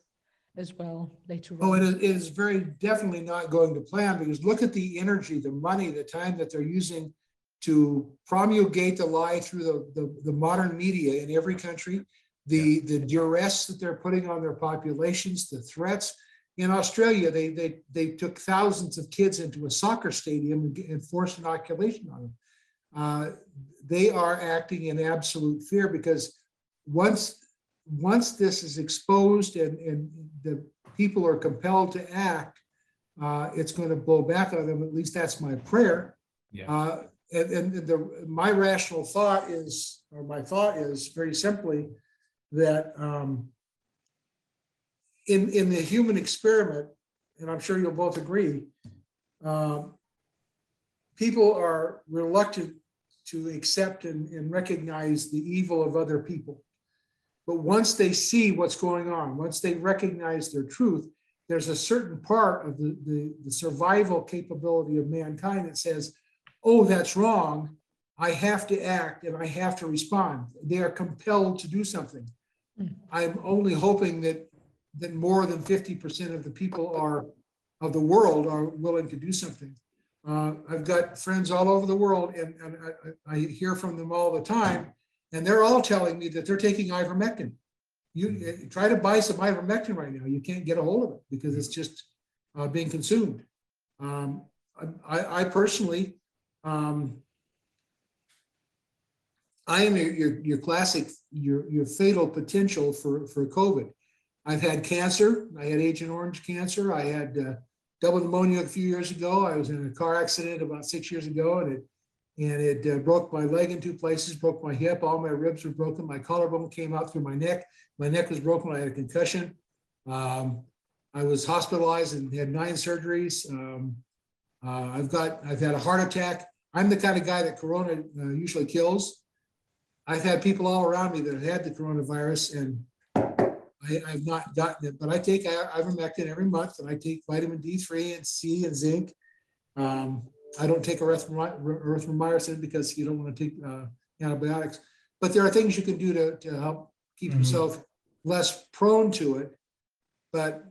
as well later Oh, on? it is, it is very definitely not going to plan because look at the energy, the money, the time that they're using to promulgate the lie through the, the, the modern media in every country. The, the duress that they're putting on their populations, the threats. In Australia, they, they, they took thousands of kids into a soccer stadium and forced inoculation on them. Uh, They are acting in absolute fear because once, once this is exposed and, and the people are compelled to act, uh, it's going to blow back on them. At least that's my prayer. Yeah. Uh, and, and the, my rational thought is, or my thought is very simply that, um, in, in the human experiment, and I'm sure you'll both agree, um, people are reluctant to accept and, and recognize the evil of other people. But once they see what's going on, once they recognize their truth, there's a certain part of the, the, the survival capability of mankind that says, oh, that's wrong. I have to act and I have to respond. They are compelled to do something. I'm only hoping that, that more than fifty percent of the people are, of the world are willing to do something. Uh, I've got friends all over the world and, and I, I I hear from them all the time. And they're all telling me that they're taking ivermectin. You uh, try to buy some ivermectin right now, you can't get a hold of it because it's just uh, being consumed. Um, I, I personally, um, I am your, your, your classic, your, your fatal potential for, for COVID. I've had cancer. I had Agent Orange cancer. I had uh, double pneumonia a few years ago. I was in a car accident about six years ago and it, and it uh, broke my leg in two places, broke my hip, all my ribs were broken. My collarbone came out through my neck. My neck was broken. I had a concussion. Um, I was hospitalized and had nine surgeries. Um, uh, I've got, I've had a heart attack. I'm the kind of guy that Corona uh, usually kills. I've had people all around me that have had the coronavirus and I, I've not gotten it, but I take i- ivermectin every month and I take vitamin D3 and C and zinc. Um, I don't take erythromy- erythromycin because you don't want to take uh, antibiotics. But there are things you can do to, to help keep Mhm. yourself less prone to it. But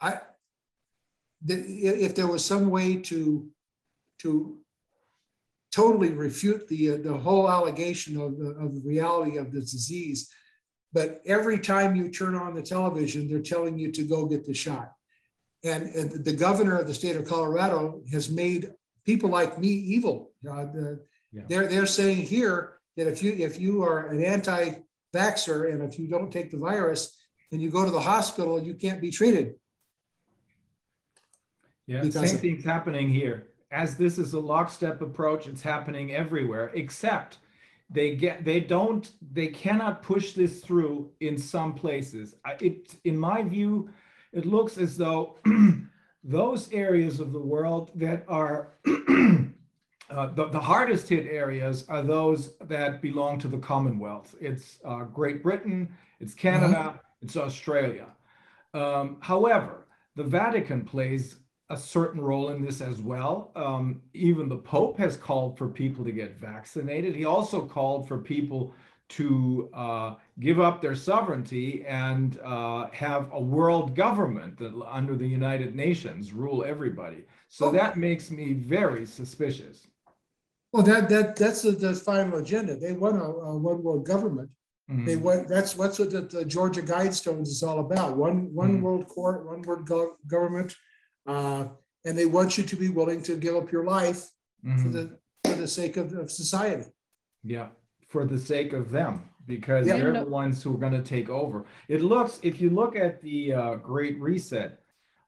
I, the, i- if there was some way to, to totally refute the, uh, the whole allegation of the, of the reality of the disease. But every time you turn on the television, they're telling you to go get the shot. And, and the governor of the state of Colorado has made people like me evil. Uh, the- Yeah. They're, they're saying here that if you, if you are an anti-vaxxer and if you don't take the virus and you go to the hospital, you can't be treated. Yeah, Because same of- thing's happening here. As this is a lockstep approach, it's happening everywhere, except they get, they don't, they cannot push this through in some places. It, in my view, it looks as though <clears throat> those areas of the world that are <clears throat> uh, the, the hardest hit areas are those that belong to the Commonwealth. It's uh, Great Britain, it's Canada, it's Australia. Um, however, the Vatican plays a certain role in this as well. Um, even the Pope has called for people to get vaccinated. He also called for people to uh, give up their sovereignty and uh, have a world government that under the United Nations rule everybody. So Oh. that makes me very suspicious. Well, that, that, that's the, the final agenda. They want a, a one world government. They Mhm. want, that's, what's what the, the Georgia Guidestones is all about. One, one Mm. world court, one world go- government. Uh, and they want you to be willing to give up your life for Mhm. the, for the sake of, of society. Yeah, for the sake of them, because Yeah. they're the ones who are gonna take over. It looks, if you look at the uh, Great Reset,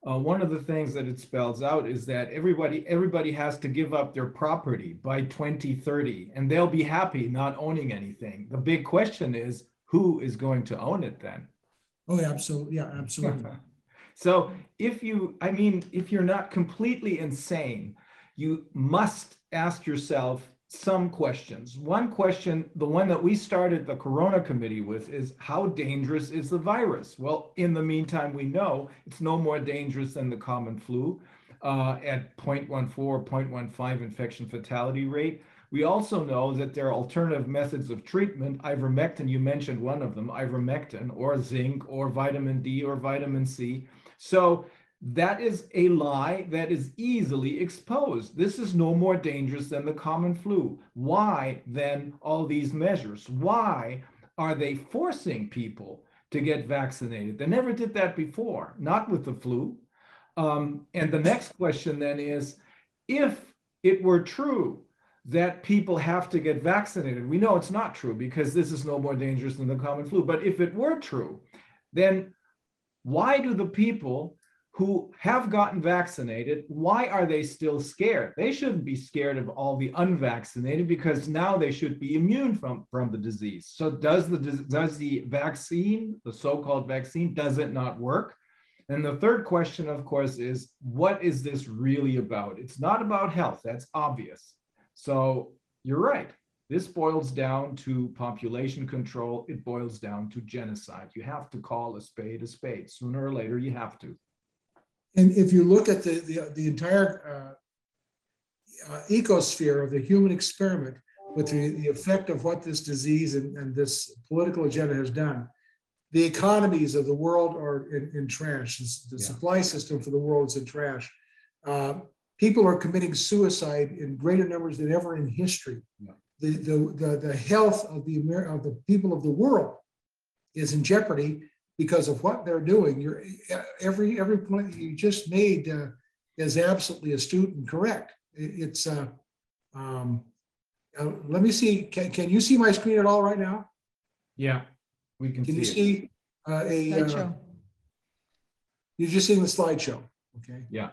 uh, one of the things that it spells out is that everybody, everybody has to give up their property by 2030, and they'll be happy not owning anything. The big question is, who is going to own it then? Oh, yeah, absolutely. Yeah, <laughs> absolutely. So if you, I mean, if you're not completely insane, you must ask yourself some questions. One question, the one that we started the Corona Committee with is how dangerous is the virus? Well, in the meantime, we know it's no more dangerous than the common flu uh, at 0.14, 0.15 infection fatality rate. We also know that there are alternative methods of treatment. Ivermectin, you mentioned one of them, ivermectin, or zinc, or vitamin D, or vitamin C. So that is a lie that is easily exposed. This is no more dangerous than the common flu. Why then all these measures? Why are they forcing people to get vaccinated? They never did that before, not with the flu. Um, and the next question then is if it were true that people have to get vaccinated, we know it's not true because this is no more dangerous than the common flu. But if it were true, then why do the people who have gotten vaccinated why are they still scared? They shouldn't be scared of all the unvaccinated because now they should be immune from from the disease. So does the does the vaccine the so-called vaccine does it not work? And the third question of course is what is this really about? It's not about health. That's obvious. So you're right this boils down to population control. It boils down to genocide. You have to call a spade a spade. Sooner or later, you have to. And if you look at the, the, the entire uh, uh, ecosphere of the human experiment with the, the effect of what this disease and, and this political agenda has done, the economies of the world are in, in trash. The Yeah. supply system for the world is in trash. Uh, People are committing suicide in greater numbers than ever in history. Yeah. The, the, the, the health of the, Amer- of the people of the world is in jeopardy because of what they're doing. You're, every, every point you just made uh, is absolutely astute and correct. It- It's, uh, um, uh, let me see, can, can you see my screen at all right now? Yeah, we can Can you see it. see uh, a, uh, Slideshow. you're just seeing the slideshow, okay? Yeah.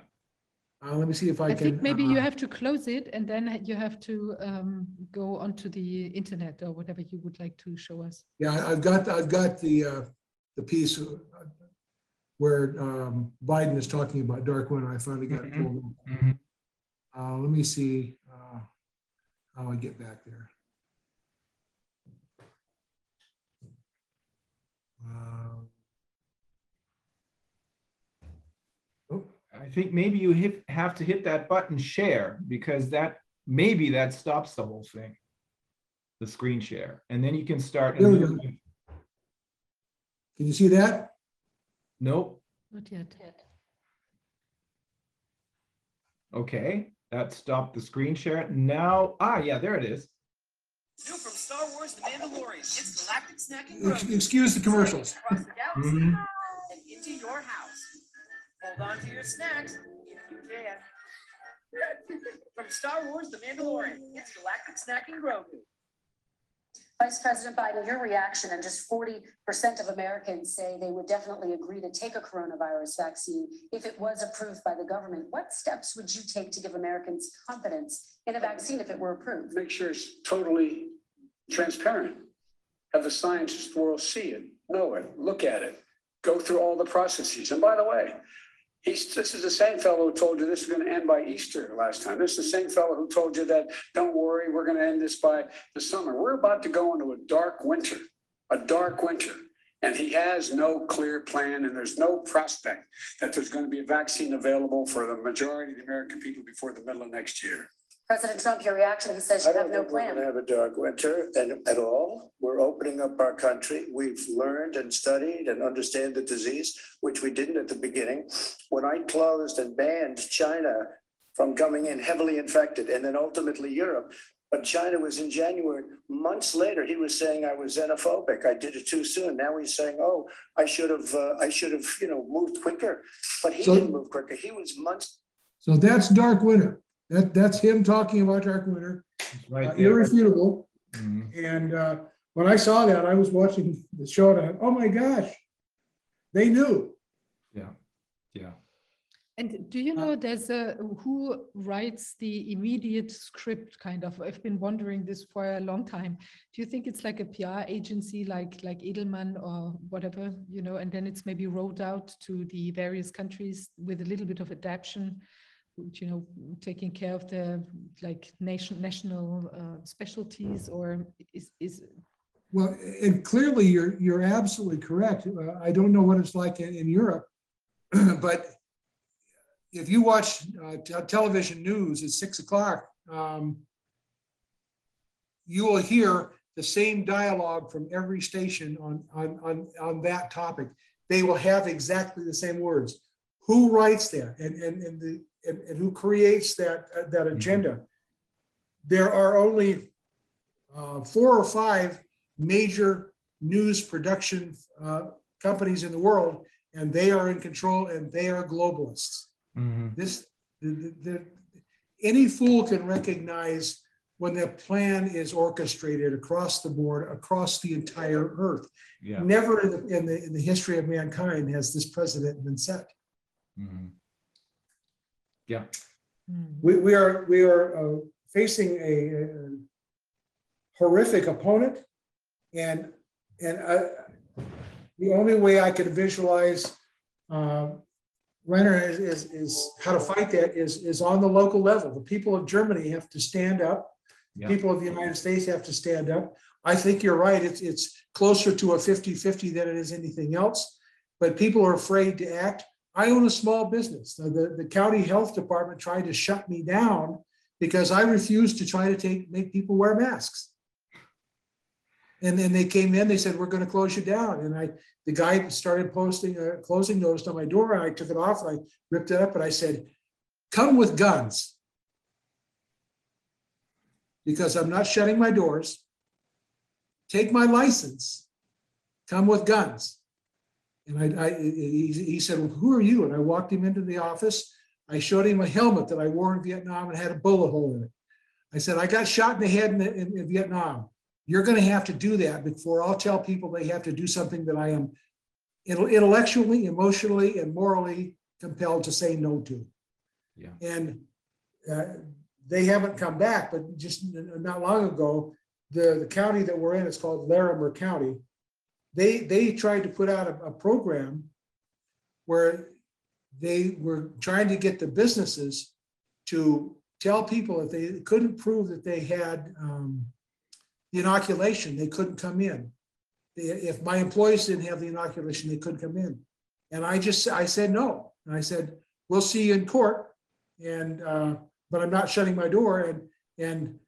Uh, let me see if I I can. think maybe you uh, have to close it and then you have to um, go onto the internet or whatever you would like to show us. Yeah, I- I've got, I've got the, uh, the piece uh, where um, Biden is talking about dark winter. I finally got it Mhm. pulled. up. Mhm. Uh, let me see, uh, how I get back there. Uh, Oh, I think maybe you hit, have to hit that button share because that, maybe that stops the whole thing. The screen share, and then you can start. There we go. Can you see that? Nope, Not yet. okay, that stopped the screen share. Now, ah, yeah, there it is. New from Star Wars The Mandalorian. It's galactic snacking Ex- Excuse the commercials. Across the galaxy Mhm. and into your house. Hold on to your snacks if you can. From Star Wars The Mandalorian. It's galactic snacking Grogu. Vice President Biden, your reaction, and just forty percent of Americans say they would definitely agree to take a coronavirus vaccine if it was approved by the government. What steps would you take to give Americans confidence in a vaccine if it were approved? make sure it's totally transparent. Have the scientists world see it, know it, look at it, go through all the processes. And by the way, this is the same fellow who told you this is going to end by Easter last time. This is the same fellow who told you that, don't worry, we're going to end this by the summer. We're about to go into a dark winter, a dark winter. And he has no clear plan and there's no prospect that there's going to be a vaccine available for the majority of the American people before the middle of next year. President Trump, your reaction, he says I you have don't no think we're gonna plan. have a dark winter and at all. We're opening up our country. We've learned and studied and understand the disease, which we didn't at the beginning. When I closed and banned China from coming in heavily infected and then ultimately Europe. But China was in January. Months later, he was saying I was xenophobic. I did it too soon. Now he's saying, oh, I should have, uh, I should have, you know, moved quicker. But he So- didn't move quicker. He was months So that's dark winter. That, that's him talking about dark winter, It's uh, right there. irrefutable. Mhm. And uh, when I saw that, I was watching the show and I, oh my gosh, they knew. Yeah. Yeah. And do you Uh, know there's a, who writes the immediate script kind of? I've been wondering this for a long time. Do you think it's like a PR agency like like Edelman or whatever, you know, and then it's maybe rolled out to the various countries with a little bit of adaptation, you know, taking care of the like nation national uh, specialties or is is Well, and clearly you're, you're absolutely correct. Uh, I don't know what it's like in, in Europe. <clears throat> But if you watch uh, te- television news at six o'clock, um, you will hear the same dialogue from every station on, on, on, on that topic. They will have exactly the same words. Who writes that and, and, and the, and, and who creates that, uh, that agenda? There are only uh, four or five major news production uh, companies in the world, and they are in control and they are globalists. Mhm. This, the, the, the- any fool can recognize when the plan is orchestrated across the board, across the entire earth. Yeah. Never in the, in the, in the history of mankind has this precedent been set. Mhm. Yeah. Hmm. We, we are, we are uh, facing a a horrific opponent. And, and I, the only way I could visualize uh, Reiner is, is, is how to fight that is, is on the local level. The people of Germany have to stand up. Yeah. People of the United States have to stand up. I think you're right. It's, it's closer to a 50-50 than it is anything else. But people are afraid to act. I own a small business. The- The, county health department tried to shut me down because I refused to try to take, make people wear masks. And then they came in, they said, we're gonna close you down. And I, the guy started posting a closing notice on my door and I took it off and I ripped it up and I said, come with guns. Because I'm not shutting my doors. Take my license, come with guns. And I, I, he, he said, well, who are you? And I walked him into the office. I showed him a helmet that I wore in Vietnam and had a bullet hole in it. I said, I got shot in the head in, in, in Vietnam. You're gonna have to do that before I'll tell people they have to do something that I am intellectually, emotionally, and morally compelled to say no to. Yeah. And uh, they haven't come back, but just not long ago, the, the county that we're in, it's called Larimer County. They, they tried to put out a, a program where they were trying to get the businesses to tell people if they couldn't prove that they had um, the inoculation, they couldn't come in. I- If my employees didn't have the inoculation, they couldn't come in. And I just, I said no. And I said, we'll see you in court. And, uh, but I'm not shutting my door. And, and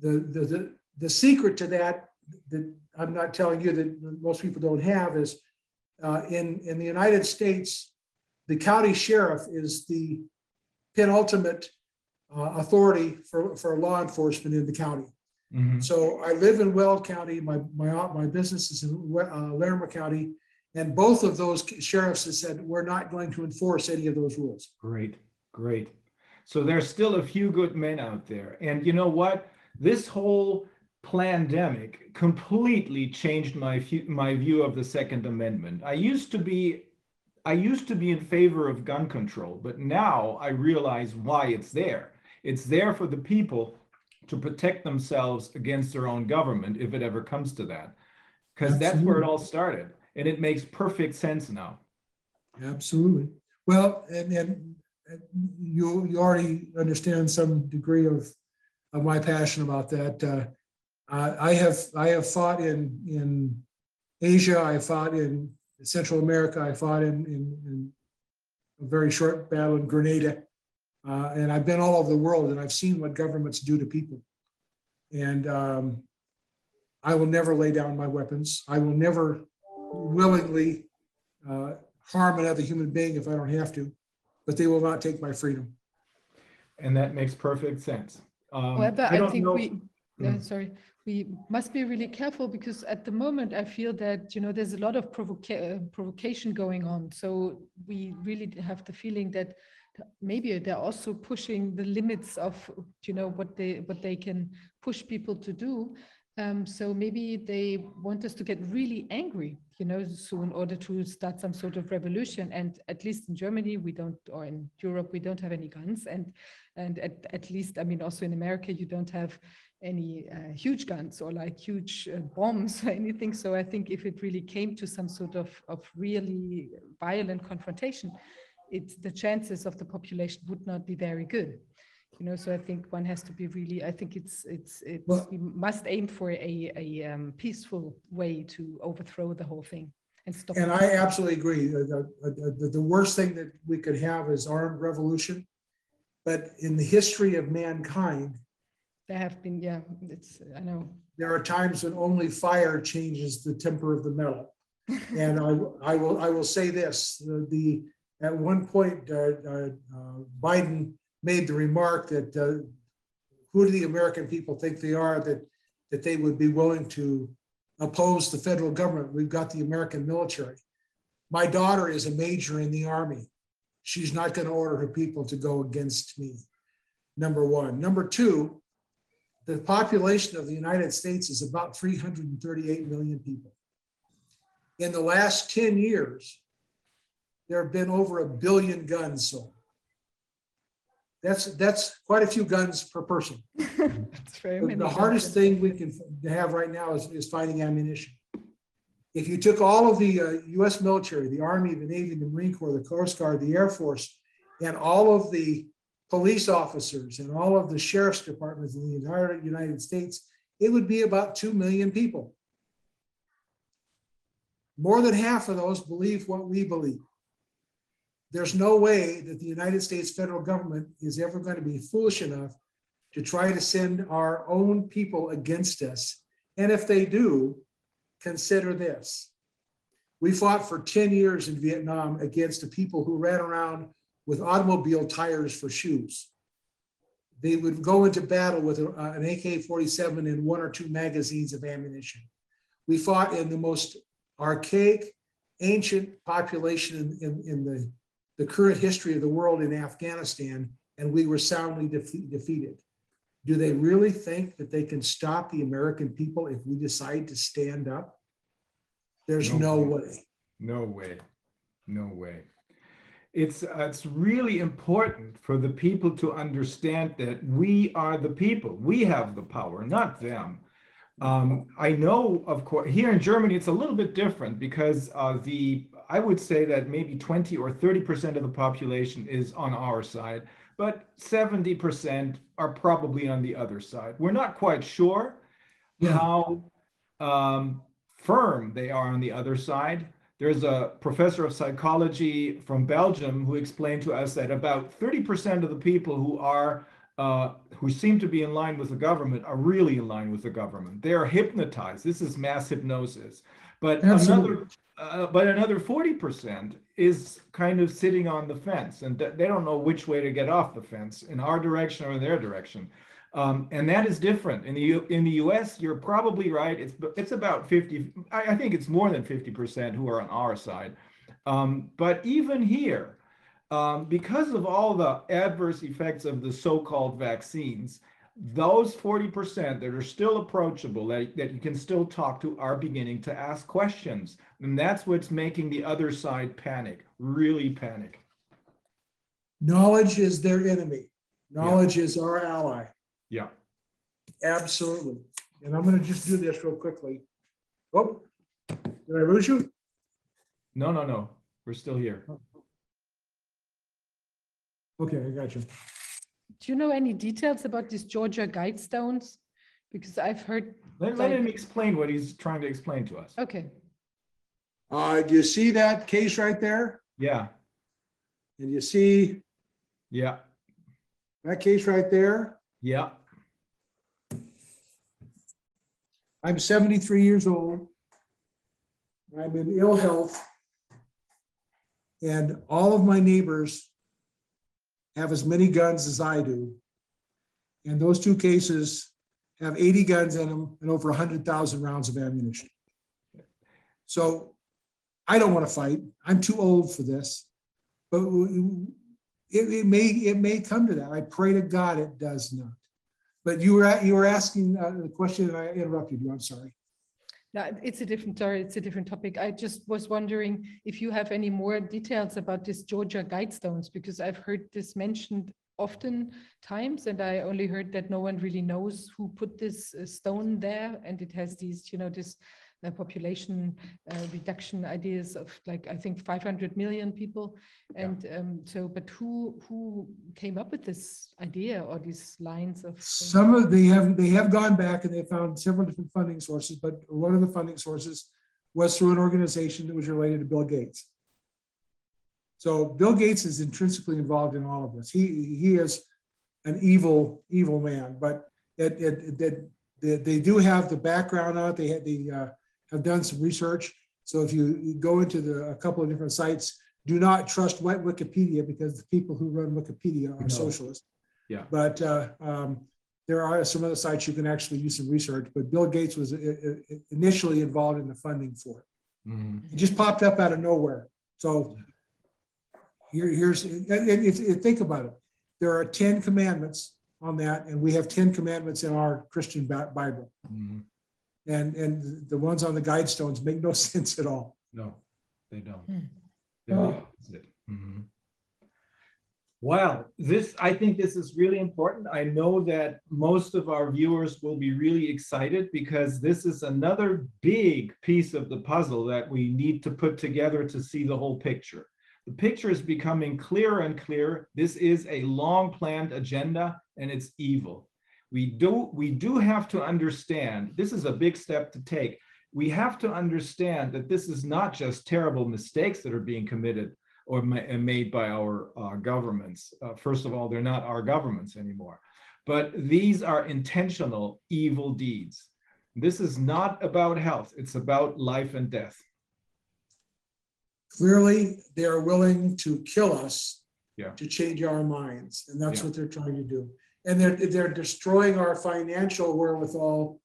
the, the, the, the secret to that, that I'm not telling you that most people don't have is uh, in, in the United States, the county sheriff is the penultimate uh, authority for, for law enforcement in the county. Mhm. So I live in Weld County, my, my, my business is in uh, Larimer County. And both of those sheriffs have said, we're not going to enforce any of those rules. Great, great. So there's still a few good men out there. And you know what? This whole pandemic completely changed my view, my view of the Second Amendment. I used to be I used to be in favor of gun control, but now I realize why it's there. It's there for the people to protect themselves against their own government if it ever comes to that. Because that's where it all started. And it makes perfect sense now. Absolutely. Well, and, and and you, you already understand some degree of, of my passion about that. Uh, uh, I have, I have fought in, in Asia, I fought in Central America, I fought in, in, in a very short battle in Grenada. Uh, and I've been all over the world and I've seen what governments do to people. And, um, I will never lay down my weapons. I will never willingly, uh, harm another human being if I don't have to, but they will not take my freedom. And that makes perfect sense. Um, However, I I don't think know- we, yeah, Mm. sorry, we must be really careful because at the moment I feel that, you know, there's a lot of provoca- uh, provocation going on. So we really have the feeling that maybe they're also pushing the limits of, you know, what they, what they can push people to do. Um, so maybe they want us to get really angry, you know, so in order to start some sort of revolution. And at least in Germany, we don't, or in Europe, we don't have any guns. And and at, at least, I mean, also in America, you don't have any uh, huge guns or like huge uh, bombs or anything. So I think if it really came to some sort of, of really violent confrontation, it's the chances of the population would not be very good. You know, so I think one has to be really, I think it's, it's, it's, Well- we must aim for a, a um, peaceful way to overthrow the whole thing and stop. And. I absolutely agree. The, the, the- the worst thing that we could have is armed revolution. But in the history of mankind, There have been, yeah, it's, I know. there are times when only fire changes the temper of the metal. <laughs> And I, I will, I will say this, the, the, at one point, uh, uh, uh, Biden made the remark that, uh, who do the American people think they are that, that they would be willing to oppose the federal government? We've got the American military. My daughter is a major in the army. She's not going to order her people to go against me. Number one. Number two, the population of the United States is about 338 million people. In the last 10 years, there have been over a billion guns sold. That's, that's quite a few guns per person. <laughs> It's very The- The hardest thing we can have right now is, is finding ammunition. If you took all of the uh, US military, the Army, the Navy, the Marine Corps, the Coast Guard, the Air Force, and all of the police officers and all of the sheriff's departments in the entire United States, it would be about 2 million people. More than half of those believe what we believe. There's no way that the United States federal government is ever going to be foolish enough to try to send our own people against us. And if they do, consider this. We fought for 10 years in Vietnam against the people who ran around with automobile tires for shoes. They would go into battle with a- an AK 47 and one or two magazines of ammunition. We fought in the most archaic, ancient population in, in, in the, the current history of the world in Afghanistan, and we were soundly defe- defeated. Do they really think that they can stop the American people if we decide to stand up? There's No no way. No way. No way. It's uh, it's really important for the people to understand that we are the people. We have the power, not them. Um, I know, of course, here in Germany, it's a little bit different because uh, the I would say that maybe 20 or 30 percent of the population is on our side, but 70 percent are probably on the other side. We're not quite sure Yeah. how um, firm they are on the other side. There's a professor of psychology from Belgium who explained to us that about 30% of the people who are uh, who seem to be in line with the government are really in line with the government. They are hypnotized. This is mass hypnosis. But Absolutely. another uh, but another 40% is kind of sitting on the fence and they don't know which way to get off the fence in our direction or in their direction. Um, and that is different in the U- in the U.S. You're probably right. It's it's about 50. I, I think it's more than 50 percent who are on our side. Um, but even here, um, because of all the adverse effects of the so-called vaccines, those forty percent that are still approachable, that, that you can still talk to, are beginning to ask questions. And that's what's making the other side panic, really panic. Knowledge is their enemy. Knowledge is our ally. Yeah. Absolutely. And I'm gonna just do this real quickly. Oh, did I lose you? No, no, no, we're still here. Okay, I got you. Do you know any details about these Georgia Guidestones? Because I've heard, Let, let him explain what he's trying to explain to us. okay, Uh, do you see that case right there? Yeah, And you see yeah, that case right there? yeah, I'm seventy-three years old. I'm in ill health. And all of my neighbors have as many guns as I do. And those two cases have eighty guns in them and over hundred thousand rounds of ammunition. So I don't want to fight. I'm too old for this. But it, it may, it may come to that. I pray to God it does not. But you were, you were asking uh, the question and I interrupted you. I'm sorry. no, it's a different, sorry, it's a different topic. I just was wondering if you have any more details about this Georgia Guidestones, because I've heard this mentioned often times, and I only heard that no one really knows who put this uh, stone there, and it has these, you know, this uh, population uh, reduction ideas of like, I think, 500 million people. Yeah. And um, so, but who, who came up with this idea or these lines of? Some of, they have, they have gone back and they found several different funding sources, but one of the funding sources was through an organization that was related to Bill Gates. So Bill Gates is intrinsically involved in all of this. He, he is an evil, evil man, but it, it, that, they, they do have the background on it. They had, the uh, have done some research. So if you you go into the, a couple of different sites, do not trust Wik- Wikipedia because the people who run Wikipedia No. are socialists. Yeah. But, uh, um, there are some other sites you can actually use some research, but Bill Gates was uh, uh, initially involved in the funding for it. mhm, It just popped up out of nowhere. So here, here's, and, and if, if- think about it. There are ten commandments on that, and we have ten commandments in our Christian Bi- Bible. mhm. And, and the ones on the guide stones make no <laughs> sense at all. No, they don't. Hmm. They're the opposite. Mhm. Well, this, I think this is really important. I know that most of our viewers will be really excited because this is another big piece of the puzzle that we need to put together to see the whole picture. The picture is becoming clearer and clearer. This is a long planned agenda and it's evil. We do, we do have to understand, this is a big step to take. We have to understand that this is not just terrible mistakes that are being committed or ma- made by our uh, governments. Uh, First of all, they're not our governments anymore. But these are intentional evil deeds. This is not about health, it's about life and death. Clearly, they are willing to kill us. Yeah. To change our minds, and that's Yeah. what they're trying to do. And they're, they're destroying our financial wherewithal.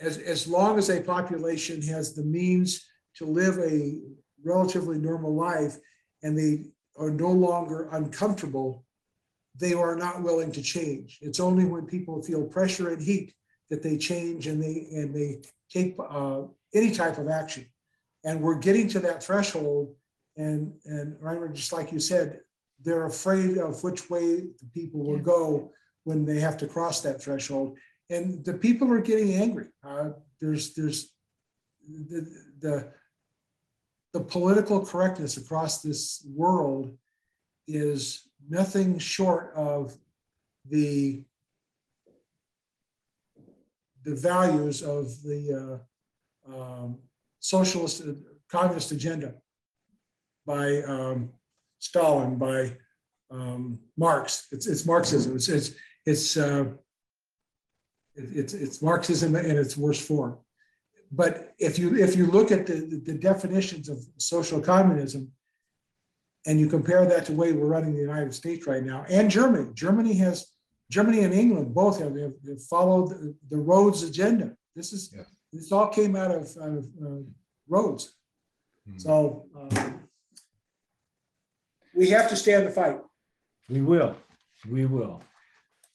As, as long as a population has the means to live a relatively normal life and they are no longer uncomfortable, they are not willing to change. It's only when people feel pressure and heat that they change and they, and they take uh, any type of action. And we're getting to that threshold. And, and Reiner, just like you said, they're afraid of which way the people will go when they have to cross that threshold. And the people are getting angry. Uh, there's, there's the, the, the political correctness across this world is nothing short of the the values of the uh, um, socialist, uh, communist agenda by um, Stalin, by um, Marx. It's, it's Marxism. It's, it's, it's, uh, it's, it's Marxism in its worst form. But if you, if you look at the, the definitions of social communism and you compare that to the way we're running the United States right now and Germany, Germany has, Germany and England both have, have have followed the- the Rhodes agenda. This is, Yeah. this all came out of, out of uh, Rhodes. Hmm. So um, we have to stand the fight. We will. We will.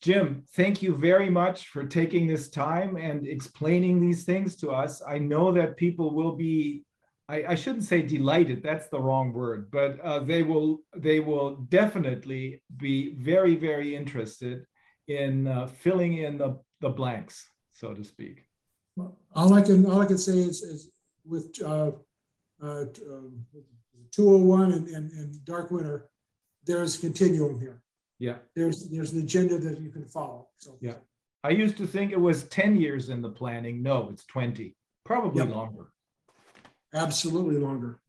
Jim, thank you very much for taking this time and explaining these things to us. I know that people will be, I, I shouldn't say delighted, that's the wrong word, but uh, they will they will definitely be very, very interested in uh, filling in the, the blanks, so to speak. Well, All I can, all I can say is, is with, uh, uh, um, 201 and, and, and Dark Winter, there's continuum here. Yeah, There's, there's an agenda that you can follow, so. Yeah. I used to think it was ten years in the planning. No, it's twenty, probably Yep. longer. Absolutely longer.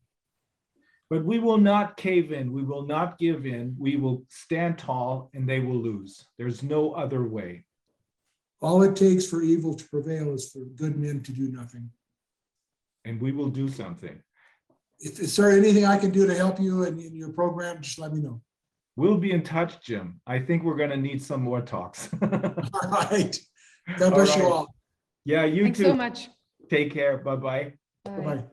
But we will not cave in. We will not give in. We will stand tall and they will lose. There's no other way. All it takes for evil to prevail is for good men to do nothing. And we will do something. If, is there anything I can do to help you in, in your program, just let me know. We'll be in touch, Jim. I think we're gonna need some more talks. <laughs> All right. God bless you all. Yeah, you too. Thanks so much. Take care. Bye-bye. Bye. Bye-bye.